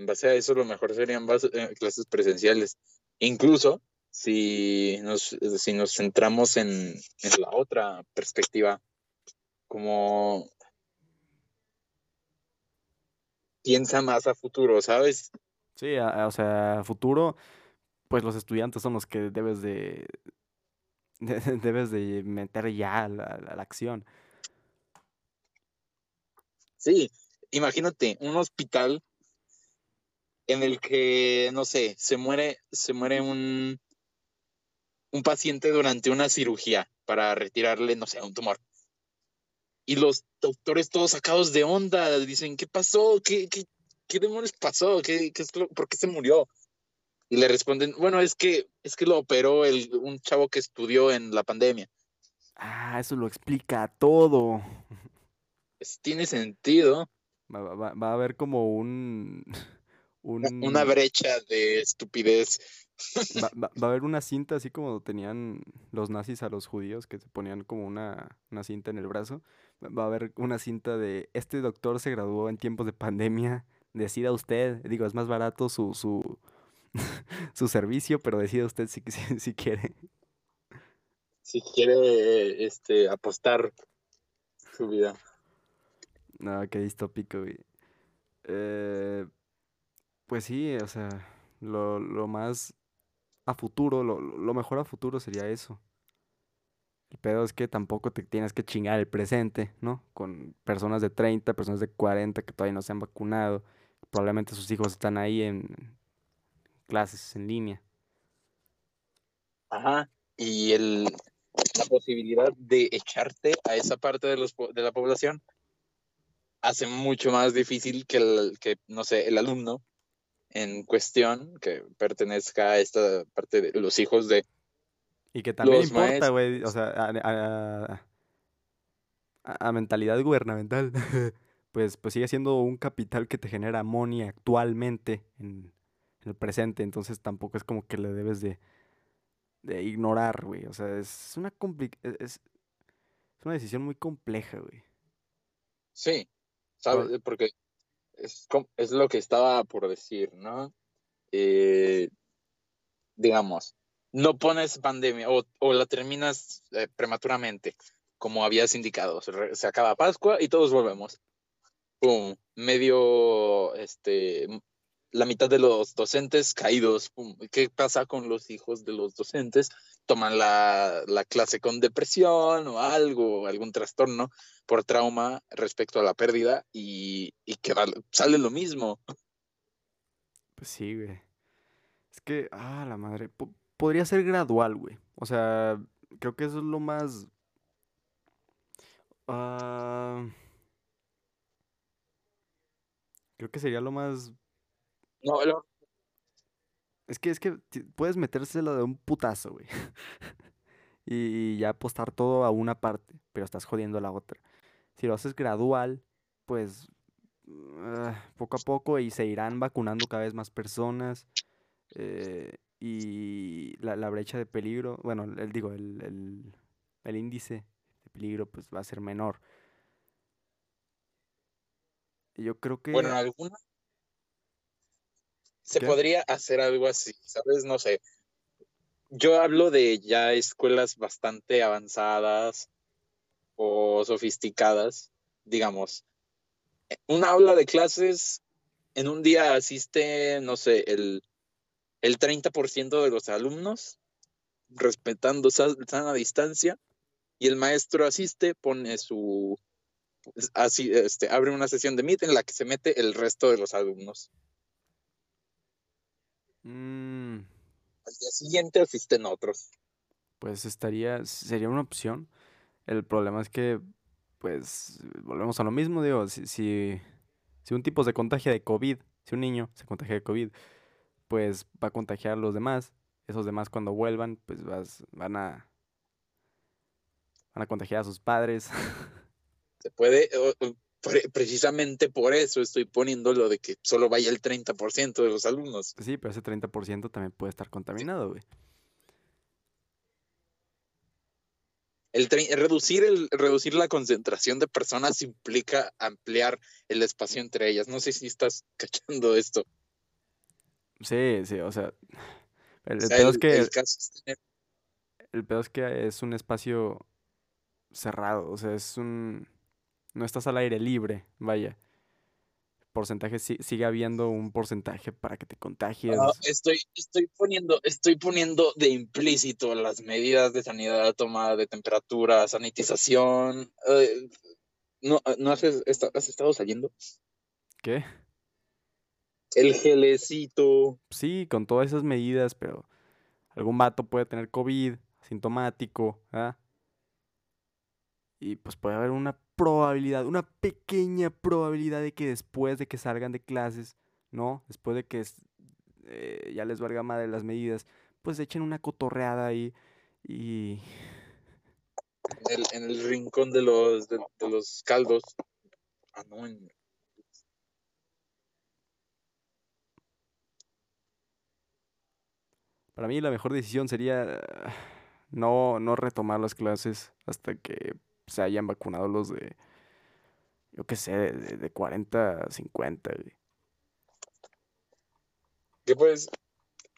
En base a eso, lo mejor serían base- eh, clases presenciales. Incluso si nos, si nos centramos en, en la otra perspectiva, como piensa más a futuro, ¿sabes? Sí, a- a- o sea, a futuro, pues los estudiantes son los que debes de, de- de- debes de meter ya la, a la acción. Sí, imagínate un hospital en el que, no sé, se muere, se muere un, un paciente durante una cirugía para retirarle, no sé, un tumor. Y los doctores todos sacados de onda dicen, ¿qué pasó? ¿Qué, qué, qué demonios pasó? ¿Qué, qué es lo- ¿Por qué se murió? Y le responden, bueno, es que, es que lo operó el, un chavo que estudió en la pandemia. Ah, eso lo explica todo. Pues, tiene sentido. Va, va- va- va a haber como un... un Una brecha de estupidez. va, va- va a haber una cinta así como tenían los nazis a los judíos, que se ponían como una, una cinta en el brazo. Va- a haber una cinta de este doctor se graduó en tiempos de pandemia. Decida usted, digo, es más barato su, su, su servicio, pero decida usted si, si, si quiere. Si quiere este, apostar su vida. No, qué distópico, güey. Eh, pues sí, o sea, lo, lo más a futuro, lo, lo mejor a futuro sería eso. El pedo es que tampoco te tienes que chingar el presente, ¿no? Con personas de 30, personas de 40 que todavía no se han vacunado. Probablemente sus hijos están ahí en clases en línea. Ajá. Y el, la posibilidad de echarte a esa parte de, los, de la población hace mucho más difícil que, el, que, no sé, el alumno en cuestión que pertenezca a esta parte de los hijos de... Y que también importa, güey, o sea, a, a- a- a mentalidad gubernamental, pues, pues sigue siendo un capital que te genera money actualmente en, en el presente, entonces tampoco es como que le debes de, de ignorar, güey, o sea, es una e- es, es una decisión muy compleja, güey. Sí, ¿sabes? Porque es, es lo que estaba por decir, ¿no? Eh, digamos, no pones pandemia o, o la terminas eh, prematuramente, como habías indicado. Se, acaba Pascua y todos volvemos. Pum, medio, este, la mitad de los docentes caídos. ¿Qué pasa con los hijos de los docentes? Toman la, la clase con depresión o algo, algún trastorno por trauma respecto a la pérdida y, y que sale lo mismo. Pues sí, güey. Es que, ah, la madre, po- podría ser gradual, güey, o sea, creo que eso es lo más... ah, creo que sería lo más No, lo- Es que, es que puedes metérselo de un putazo, güey. Y ya apostar todo a una parte, pero estás jodiendo a la otra. Si lo haces gradual, pues ah, poco a poco y se irán vacunando cada vez más personas. eh, y la, la brecha de peligro, bueno, el, digo, el, el, el índice de peligro pues va a ser menor. Yo creo que... bueno, en alguna se ¿Qué? podría hacer algo así, ¿sabes? No sé. Yo hablo de ya escuelas bastante avanzadas o sofisticadas, digamos. Un aula de clases, en un día asiste, no sé, el, el 30% de los alumnos, respetando sa- sana distancia, y el maestro asiste, pone su, así, este, abre una sesión de Meet en la que se mete el resto de los alumnos. Mm, Al día siguiente asisten otros. Pues estaría, sería una opción. El problema es que, pues, volvemos a lo mismo, digo, si, si, si un tipo se contagia de COVID, si un niño se contagia de COVID, pues va a contagiar a los demás. Esos demás cuando vuelvan, pues vas- van a, van a contagiar a sus padres. Se puede, precisamente por eso estoy poniendo lo de que solo vaya el 30% de los alumnos. Sí, pero ese 30% también puede estar contaminado, güey. El reducir, el, reducir la concentración de personas implica ampliar el espacio entre ellas. No sé si estás cachando esto. Sí, sí, o sea, el, O el pedo el- es que el caso es tener- El pedo es que es un espacio cerrado, o sea, es un... No estás al aire libre, vaya. Porcentaje, sí- sigue habiendo un porcentaje para que te contagies. Ah, estoy, estoy poniendo, estoy poniendo de implícito las medidas de sanidad, toma de temperatura, sanitización. eh, ¿no, ¿no has, has estado saliendo? ¿Qué? El gelecito. Sí, con todas esas medidas, pero algún vato puede tener COVID, asintomático, ¿ah? Y pues puede haber una probabilidad, una pequeña probabilidad de que después de que salgan de clases, ¿no? Después de que eh, ya les valga madre las medidas, pues echen una cotorreada ahí y... En el, en el rincón de los, de, los caldos. Ah, no, Para mí la mejor decisión sería no, no retomar las clases hasta que se hayan vacunado los de, yo qué sé, de, de 40 a 50. Que pues,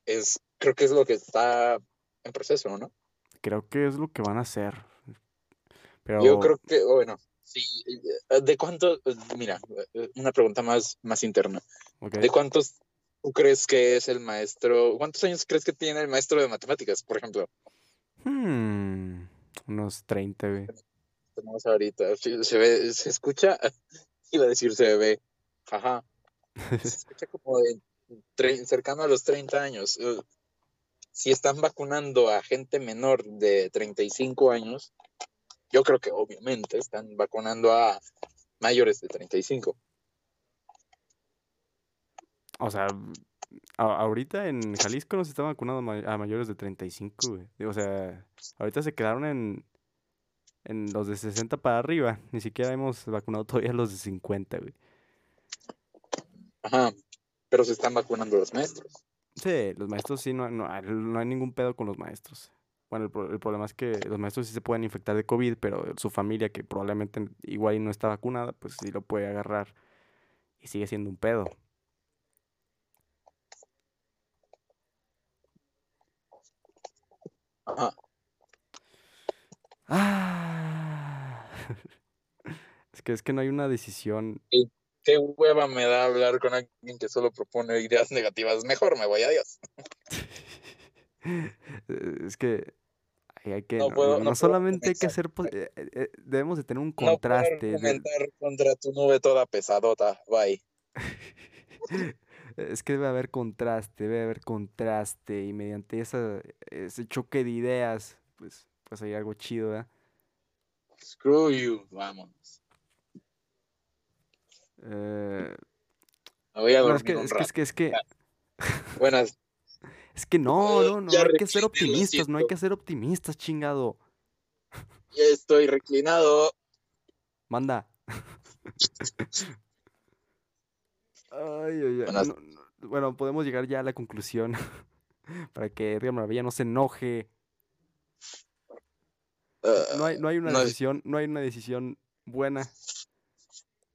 es, creo que es lo que está en proceso, ¿no? Creo que es lo que van a hacer. Pero... Yo creo que, bueno, sí. Eh, ¿De cuánto? Mira, una pregunta más, más interna. ¿De cuántos tú crees que es el maestro? ¿Cuántos años crees que tiene el maestro de matemáticas, por ejemplo? Hmm, unos 30, güey. Tenemos ahorita. Se, ve, se escucha, iba a decir se ve, jaja. Se escucha como de cercano a los 30 años. Eh, si están vacunando a gente menor de 35 años, yo creo que obviamente están vacunando a mayores de 35. O sea, ahorita en Jalisco no se está vacunando a mayores de 35, güey. O sea, ahorita se quedaron en, en los de 60 para arriba. Ni siquiera hemos vacunado todavía los de 50, güey. Ajá, pero se están vacunando los maestros. Sí, los maestros sí, no, no, no hay ningún pedo con los maestros. Bueno, el, el, problema es que los maestros sí se pueden infectar de COVID, pero su familia, que probablemente igual no está vacunada, pues sí lo puede agarrar y sigue siendo un pedo. Ajá. Ah. Que es que no hay una decisión. Qué hueva me da hablar con alguien que solo propone ideas negativas. Mejor me voy, adiós. es que hay que no, solamente hay que hacer eh, eh, debemos de tener un contraste. No contra tu nube toda pesadota. Bye. es que debe haber contraste, debe haber contraste y mediante esa, ese choque de ideas, pues, pues hay algo chido, ¿verdad? Screw you, vámonos. Eh, voy a es, que, es, que, es que, Buenas. Es que no, no, no, hay que ser optimistas, no hay que ser optimistas, chingado. Ya estoy reclinado. Manda. ay, ay, ay. bueno, podemos llegar ya a la conclusión para que Edgar Maravilla no se enoje. no, hay, no hay una decisión, no hay una decisión buena.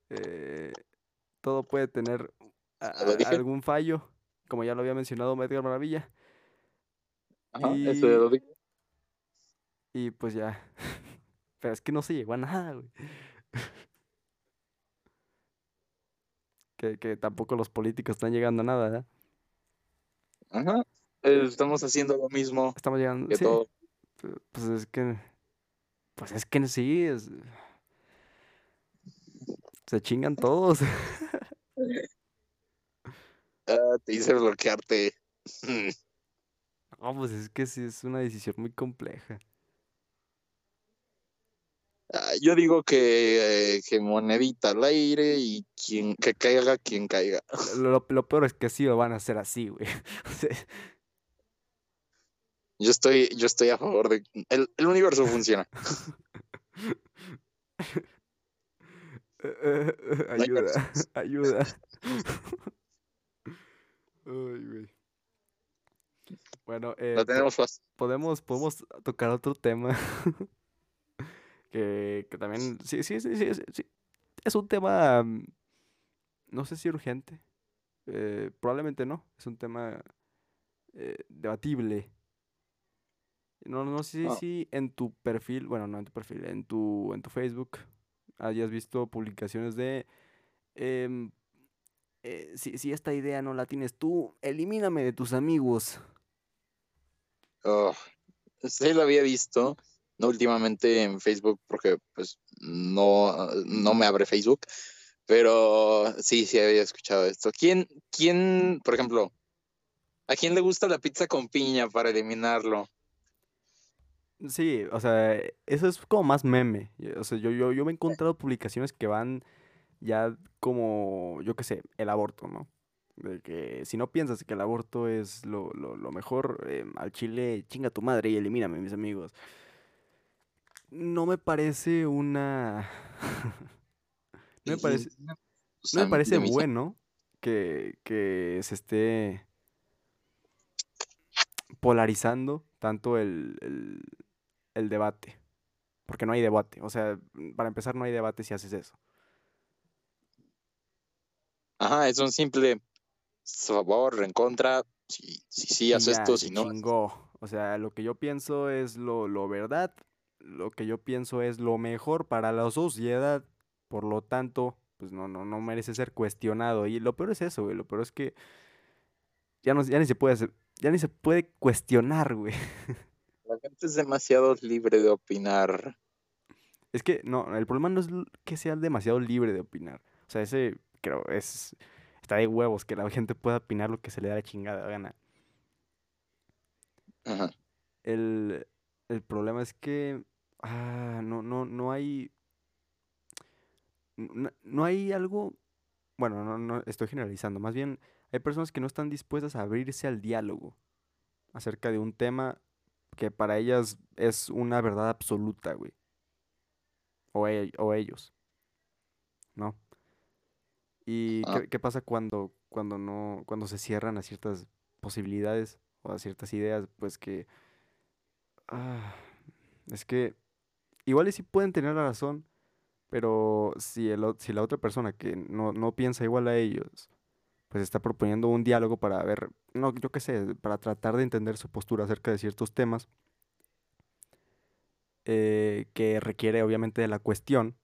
Eh, todo puede tener algún fallo, como ya lo había mencionado Edgar Maravilla. y, lo y pues ya. Pero es que no se llegó a nada, güey. que, que tampoco los políticos están llegando a nada, Ajá. Estamos haciendo lo mismo. Estamos llegando. Que todo. Pues es que. Pues es que sí. Es, se chingan todos. Ah, te hice bloquearte. No, pues es que sí es una decisión muy compleja. Ah, yo digo que, eh, que, monedita al aire y quien que caiga quien caiga. Lo, lo, peor es que sí lo van a hacer así, güey. yo estoy, yo estoy a favor de. El, el universo funciona. ayuda, ayuda. Ay, güey. Bueno, eh, tenemos Podemos, podemos tocar otro tema. que, que, también. Sí, sí, sí, sí, sí, Es un tema. Mm, no sé si urgente. Eh, probablemente no. Es un tema eh, debatible. No, no sé ah. si en tu perfil, bueno, no en tu perfil, en tu, en tu Facebook hayas visto publicaciones de em, eh, si, esta idea no la tienes tú, elimíname de tus amigos. Oh, sí lo había visto, no últimamente en Facebook, porque pues no, no me abre Facebook, Pero sí, sí había escuchado esto. ¿Quién, quién, por ejemplo, a quién le gusta la pizza con piña para eliminarlo? Sí, o sea, eso es como más meme. O sea, yo, yo, yo me he encontrado publicaciones que van ya como, yo qué sé, el aborto, ¿no? De que si no piensas que el aborto es lo, lo, lo mejor, eh, al chile chinga tu madre y elimíname, mis amigos. No me parece una... no me parece, no me parece bueno que, que se esté polarizando tanto el, el, el debate. Porque no hay debate. O sea, para empezar, no hay debate si haces eso. Ajá, es un simple favor, en contra, si, si, si haces esto, si no. Chingó. O sea, lo que yo pienso es lo, lo verdad, lo que yo pienso es lo mejor para la sociedad, por lo tanto, pues no, no, no merece ser cuestionado. Y lo peor es eso, güey, lo peor es que ya, no, ya ni se puede hacer, ya ni se puede cuestionar, güey. La gente es demasiado libre de opinar. Es que, no, el problema no es que sea demasiado libre de opinar. O sea, ese creo es está de huevos que la gente pueda opinar lo que se le da la chingada gana. Ajá. El, el problema es que ah, no, no, no hay. No, no hay algo. Bueno, no, no estoy generalizando. Más bien, hay personas que no están dispuestas a abrirse al diálogo acerca de un tema que para ellas es una verdad absoluta, güey. O, e- o ellos. ¿No? ¿Y Ah. qué, qué pasa cuando, cuando no, cuando se cierran a ciertas posibilidades o a ciertas ideas? Pues que ah, es que igual y sí pueden tener la razón, pero si el, si la otra persona que no, no piensa igual a ellos, pues está proponiendo un diálogo para ver, no, yo qué sé, para tratar de entender su postura acerca de ciertos temas, eh, que requiere obviamente de la cuestión,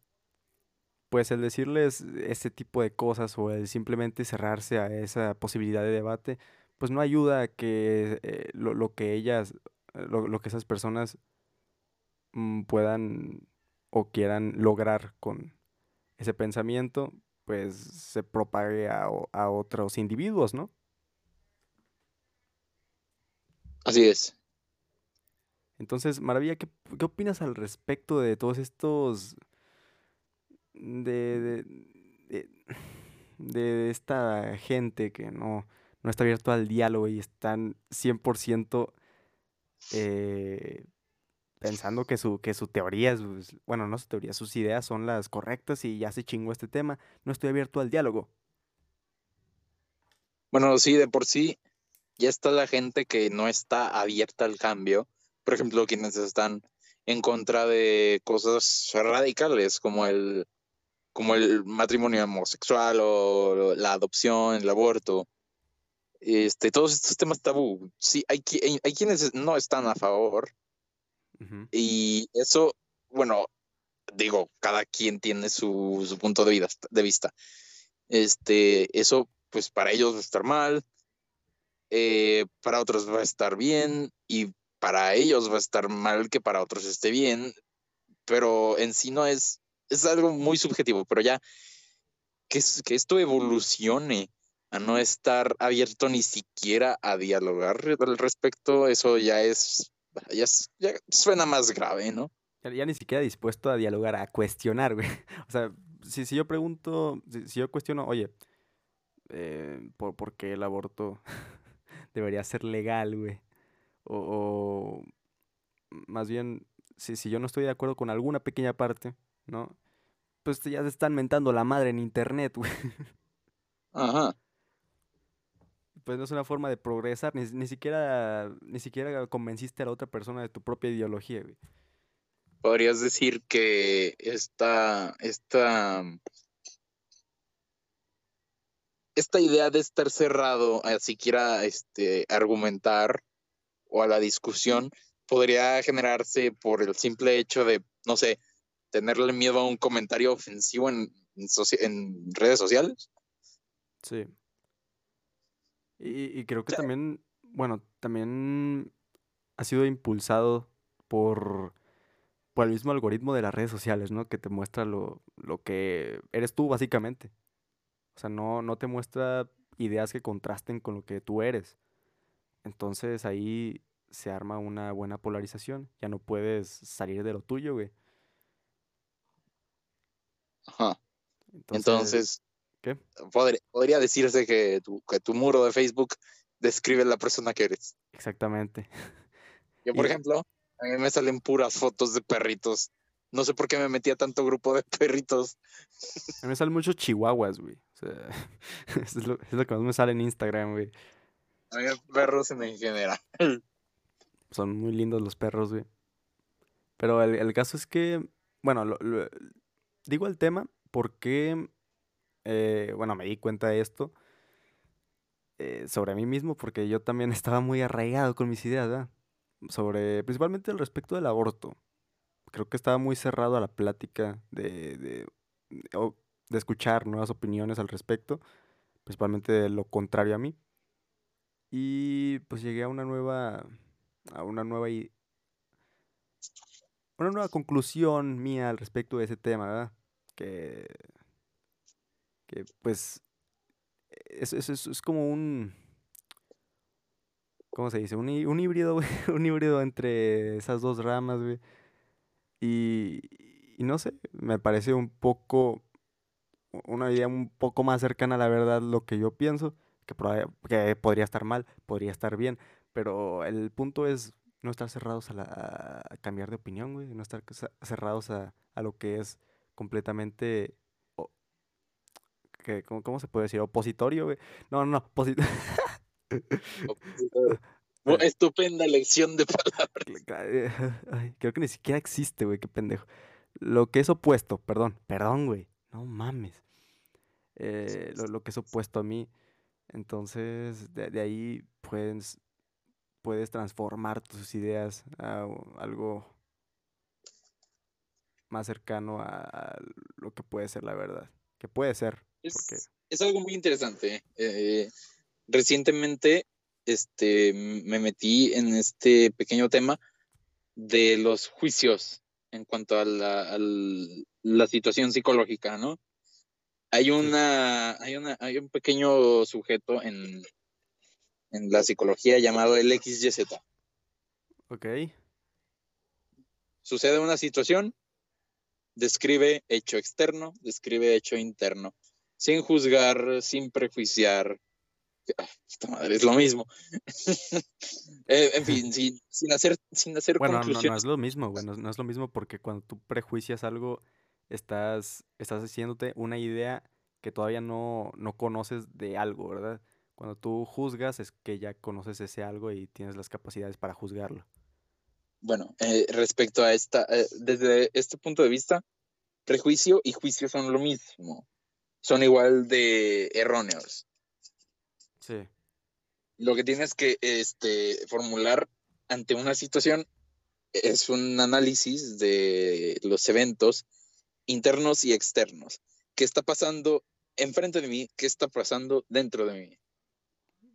pues el decirles ese tipo de cosas o el simplemente cerrarse a esa posibilidad de debate, pues no ayuda a que eh, lo, lo que ellas, lo, lo que esas personas mm, puedan o quieran lograr con ese pensamiento, pues se propague a, a otros individuos, ¿no? Así es. Entonces, Maravilla, ¿qué, qué opinas al respecto de todos estos, de, de, de- de esta gente que no, no está abierto al diálogo y están 100% eh, pensando que su, que su teoría, es, pues, bueno, no su teoría, sus ideas son las correctas y ya se chingó este tema, no estoy abierto al diálogo. Bueno, sí, de por sí ya está la gente que no está abierta al cambio. Por ejemplo, quienes están en contra de cosas radicales como el, como el matrimonio homosexual o la adopción, el aborto. Este, todos estos temas tabú. Sí, hay, hay quienes no están a favor Y eso, bueno, digo, cada quien tiene su, su punto de, vida, de vista. Este, eso, pues para ellos va a estar mal, eh, para otros va a estar bien y para ellos va a estar mal que para otros esté bien, pero en sí no es, es algo muy subjetivo, pero ya que, que esto evolucione a no estar abierto ni siquiera a dialogar al respecto, eso ya es, ya, suena más grave, ¿no? Ya, ya ni siquiera dispuesto a dialogar, a cuestionar, güey. O sea, si, si yo pregunto, si, si yo cuestiono, oye, eh, ¿por, por qué el aborto debería ser legal, güey? O, o más bien, si, si yo no estoy de acuerdo con alguna pequeña parte, ¿no? Pues ya se están mentando la madre en internet, güey. Ajá. Pues no es una forma de progresar, ni, ni siquiera, ni siquiera convenciste a la otra persona de tu propia ideología, güey. Podrías decir que esta, esta, esta idea de estar cerrado a siquiera este, argumentar o a la discusión podría generarse por el simple hecho de, no sé, tenerle miedo a un comentario ofensivo en, en, soci- en redes sociales. Sí. Y, y creo que Sí. también, bueno, también ha sido impulsado por, por el mismo algoritmo de las redes sociales, ¿no? Que te muestra lo, lo que eres tú, básicamente. O sea, no, no te muestra ideas que contrasten con lo que tú eres. Entonces ahí se arma una buena polarización. Ya no puedes salir de lo tuyo, güey. Ajá. Entonces, ¿qué? Podría, decirse que tu, que tu muro de Facebook describe la persona que eres. Exactamente. Yo, por ejemplo, a mí me salen puras fotos de perritos. No sé por qué me metí a tanto grupo de perritos. A mí me salen muchos chihuahuas, güey. O sea, es lo, que más me sale en Instagram, güey. A mí perros en general. Son muy lindos los perros, güey. Pero el, caso es que, bueno, digo el tema porque, eh, bueno, me di cuenta de esto eh, sobre mí mismo porque yo también estaba muy arraigado con mis ideas, ¿verdad? sobre principalmente el respecto del aborto. Creo que estaba muy cerrado a la plática de, de, de, escuchar nuevas opiniones al respecto, principalmente de lo contrario a mí. Y pues llegué a una nueva, a una nueva, una nueva conclusión mía al respecto de ese tema, ¿verdad? Que, pues es, es, como un, ¿Cómo se dice? Un, un híbrido. Un híbrido entre esas dos ramas, güey. Y, y no sé, me parece un poco. Una idea un poco más cercana a la verdad lo que yo pienso. Que, que podría estar mal, podría estar bien. Pero el punto es no estar cerrados a, la, cambiar de opinión, güey. No estar cerrados a, a lo que es completamente. Que, ¿cómo, ¿Cómo se puede decir? Opositorio, güey. No, no, no. Estupenda lección de palabras. creo que ni siquiera existe, güey, qué pendejo. Lo que es opuesto, perdón, perdón, güey. No mames. Eh, lo, que es opuesto a mí. Entonces, de, ahí puedes, puedes transformar tus ideas a algo más cercano a lo que puede ser la verdad. Que puede ser. Es, es algo muy interesante. Eh, recientemente este, me metí en este pequeño tema de los juicios en cuanto a la, la situación psicológica, ¿no? Hay una, hay una, hay un pequeño sujeto en, en la psicología llamado el XYZ. Ok. Sucede una situación, describe hecho externo, describe hecho interno, sin juzgar, sin prejuiciar, es lo mismo. Eh, en fin, sin, hacer, sin hacer bueno, conclusiones. No, no es lo mismo, güey. No, es lo mismo porque cuando tú prejuicias algo, estás, estás haciéndote una idea que todavía no, no conoces de algo, ¿verdad? Cuando tú juzgas es que ya conoces ese algo y tienes las capacidades para juzgarlo. Bueno, eh, respecto a esta, eh, desde este punto de vista, prejuicio y juicio son lo mismo. Son igual de erróneos. Sí. Lo que tienes que este, formular ante una situación es un análisis de los eventos internos y externos. ¿Qué está pasando enfrente de mí? ¿Qué está pasando dentro de mí?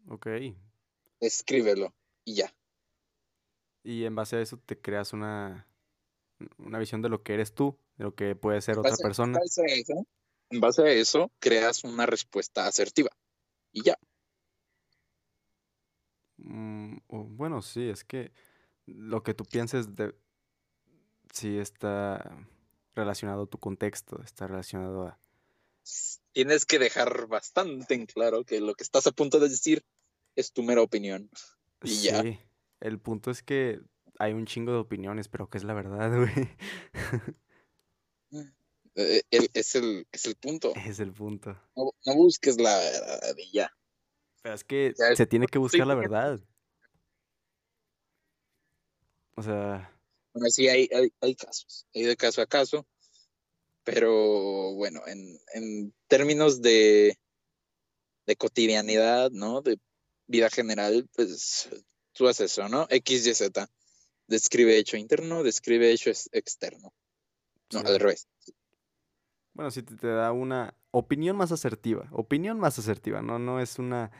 Ok. Escríbelo y ya. Y en base a eso te creas una, una visión de lo que eres tú, de lo que puede ser otra persona. En base a eso, creas una respuesta asertiva. Y ya. Mm, bueno, sí, es que lo que tú pienses de sí está relacionado a tu contexto, está relacionado a... Tienes que dejar bastante en claro que lo que estás a punto de decir es tu mera opinión. Y sí, el punto es que hay un chingo de opiniones, pero que es la verdad, güey. Eh, es, el, es el punto. Es el punto. No, no busques la verdad y ya. Pero es que se tiene que buscar la verdad. O sea. Bueno, sí, hay, hay, casos. Hay de caso a caso. Pero bueno, en, términos de, de cotidianidad, ¿no? De vida general, pues tú haces eso, ¿no? X, Y, Z. Describe hecho interno, describe hecho externo. No, al revés. Bueno, si te, da una opinión más asertiva. Opinión más asertiva, ¿no? No es una.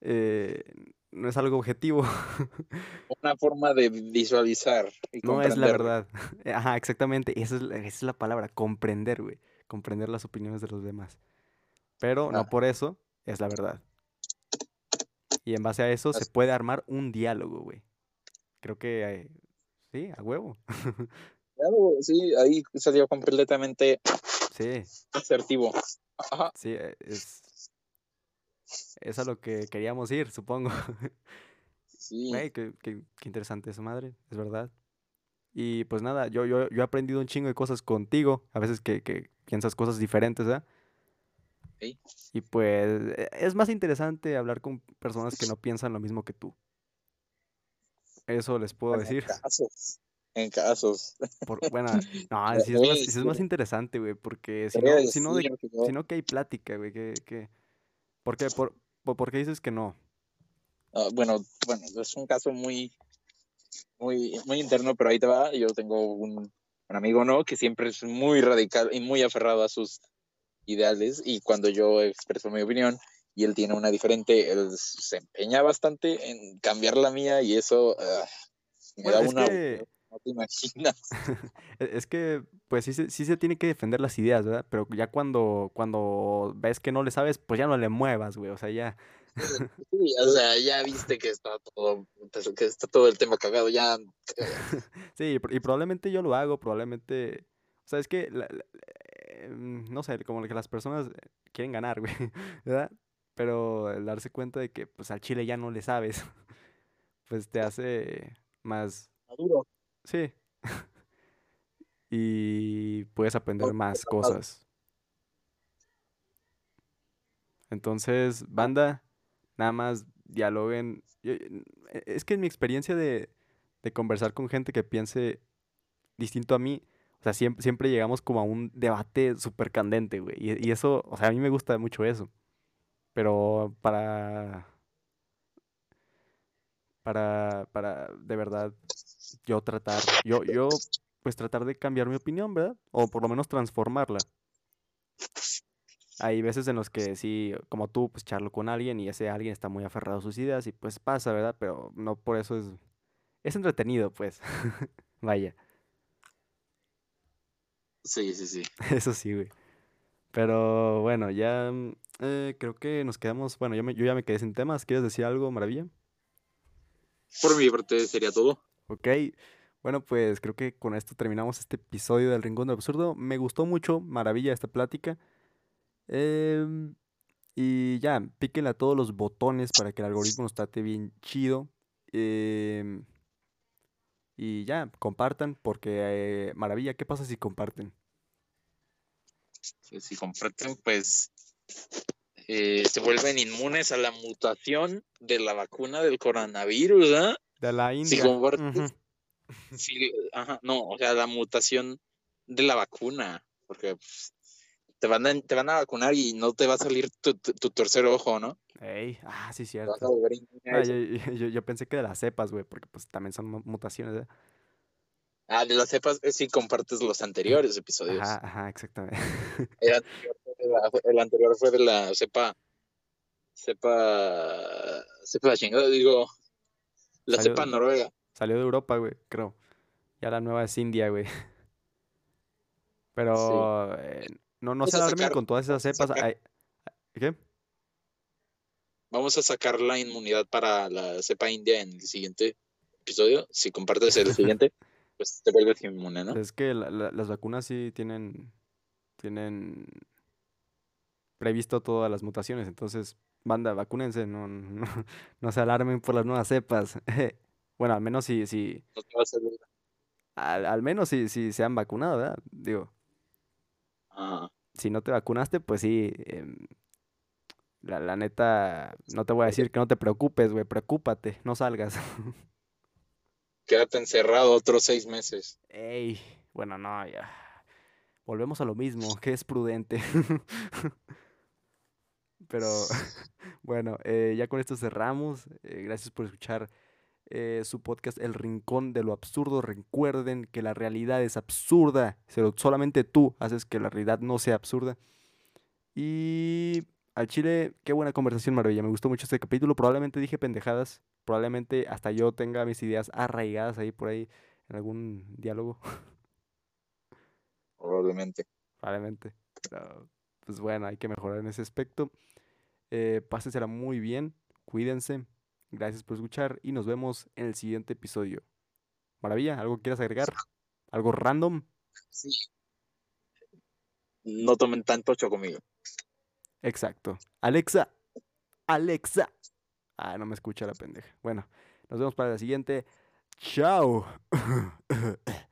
Eh, no es algo objetivo. Una forma de visualizar y No es la verdad. Ajá, exactamente. Esa es, esa es la palabra, comprender, güey. Comprender las opiniones de los demás. Pero no por eso es la verdad. Y en base a eso se puede armar un diálogo, güey. Creo que eh, sí, a huevo. Claro, sí, ahí salió completamente Sí, asertivo. Ajá. sí, eh, es, es a lo que queríamos ir, supongo. Sí. Güey, qué, qué- qué interesante eso, madre, es verdad. Y pues nada, yo, yo, yo he aprendido un chingo de cosas contigo, a veces que, que piensas cosas diferentes, ¿verdad? Sí. Y pues e- es más interesante hablar con personas que no piensan lo mismo que tú. Eso les puedo decir. Casos. En casos. Por, bueno, no, sí es más, sí es más interesante, güey, porque si no, si no, de- si no que hay plática, güey, que, que... ¿Por qué? Por, por, qué dices que no? Ah, bueno, bueno, es un caso muy, muy, muy interno, pero ahí te va. Yo tengo un, un amigo, ¿no? Que siempre es muy radical y muy aferrado a sus ideales. Y cuando yo expreso mi opinión y él tiene una diferente, él se empeña bastante en cambiar la mía y eso ah, me Bueno, da es una... que- No te imaginas. E- Es que, pues sí se, sí se tiene que defender las ideas, ¿verdad? Pero ya cuando, cuando ves que no le sabes, pues ya no le muevas, güey. O sea, ya. Sí, o sea, ya viste que está todo, que está todo el tema cagado, ya Sí, y pro- y probablemente yo lo hago, probablemente. O sea, es que. la- la- eh, mm, no sé, como que las personas eh, quieren ganar, güey. ¿Verdad? Pero el darse cuenta de que, pues al chile ya no le sabes, pues te hace más. maduro. Sí. Y puedes aprender más cosas. Entonces, banda, nada más dialoguen. E- Es que en mi experiencia de, de conversar con gente que piense distinto a mí, o sea, siempre, siempre llegamos como a un debate súper candente, güey. Y, y eso, o sea, a mí me gusta mucho eso. Pero para, para, para, de verdad, yo tratar, yo, yo, pues tratar de cambiar mi opinión, ¿verdad? O por lo menos transformarla. Hay veces en los que sí, como tú, pues charlo con alguien y ese alguien está muy aferrado a sus ideas y pues pasa, ¿verdad? Pero no por eso es, es entretenido, pues. Vaya, Sí, sí, sí. eso sí, güey. Pero bueno, ya mm, eh, creo que nos quedamos, bueno, yo, me- yo ya me quedé sin temas. ¿Quieres decir algo, Maravilla? Por mi parte sería todo. Ok, bueno, pues creo que con esto terminamos este episodio del Rincón del Absurdo. Me gustó mucho, maravilla esta plática. Em, y ya, píquenle a todos los botones para que el algoritmo nos trate bien chido. Em, y ya, compartan, porque eh, maravilla, ¿qué pasa si comparten? Que si comparten, pues eh, se vuelven inmunes a la mutación de la vacuna del coronavirus, ¿ah? De la Si India. compartes, ujú. sí, ajá, no, o sea, la mutación de la vacuna, porque pues, te van a, te van a vacunar y no te va a salir tu, tu- tu tercer ojo, ¿no? Ey, ah, sí, Te vas a cierto. volver inmune a Ah, yo, yo- yo pensé que de las cepas, güey, porque pues también son mu- mutaciones, ¿eh? Ah, de las cepas, eh, sí compartes los anteriores episodios. Ajá, ajá, exactamente. El anterior el anterior fue de la cepa, cepa, cepa chingada, digo, la Salió- cepa noruega. Salió de Europa, güey, creo. Ya la nueva es India, güey. Pero eh, no, no se alarmen con todas esas cepas. sacar- ¿Qué? Vamos a sacar la inmunidad para la cepa india en el siguiente episodio. Si compartes el siguiente, pues te vuelves inmune, ¿no? Es que la- la- las vacunas sí tienen, tienen previsto todas las mutaciones. Entonces, banda, vacúnense, no, no, no se alarmen por las nuevas cepas. Bueno, al menos si, si, No te va a al, al menos si, si se han vacunado, ¿verdad? Digo, Ah, si no te vacunaste, pues sí, em, la, la neta, no te voy a decir que no te preocupes, güey, preocúpate, no salgas. quédate encerrado otros seis meses. Ey, bueno, no, ya. Volvemos a lo mismo, que es prudente. Pero bueno, eh, ya con esto cerramos. Eh, gracias por escuchar eh, su podcast El Rincón de lo Absurdo. Recuerden que la realidad es absurda, pero solamente tú haces que la realidad no sea absurda. Y al chile, qué buena conversación, Maravilla. Me gustó mucho este capítulo. Probablemente dije pendejadas. Probablemente hasta yo tenga mis ideas arraigadas ahí por ahí en algún diálogo. Probablemente. Probablemente. Pero, pues bueno, hay que mejorar en ese aspecto. Eh, pásensela muy bien. Cuídense. Gracias por escuchar y nos vemos en el siguiente episodio. Maravilla, ¿algo quieras agregar? ¿Algo random? Sí. No tomen tanto conmigo. Exacto. Alexa, Alexa. Ah, no me escucha la pendeja. Bueno, nos vemos para la siguiente. Chao.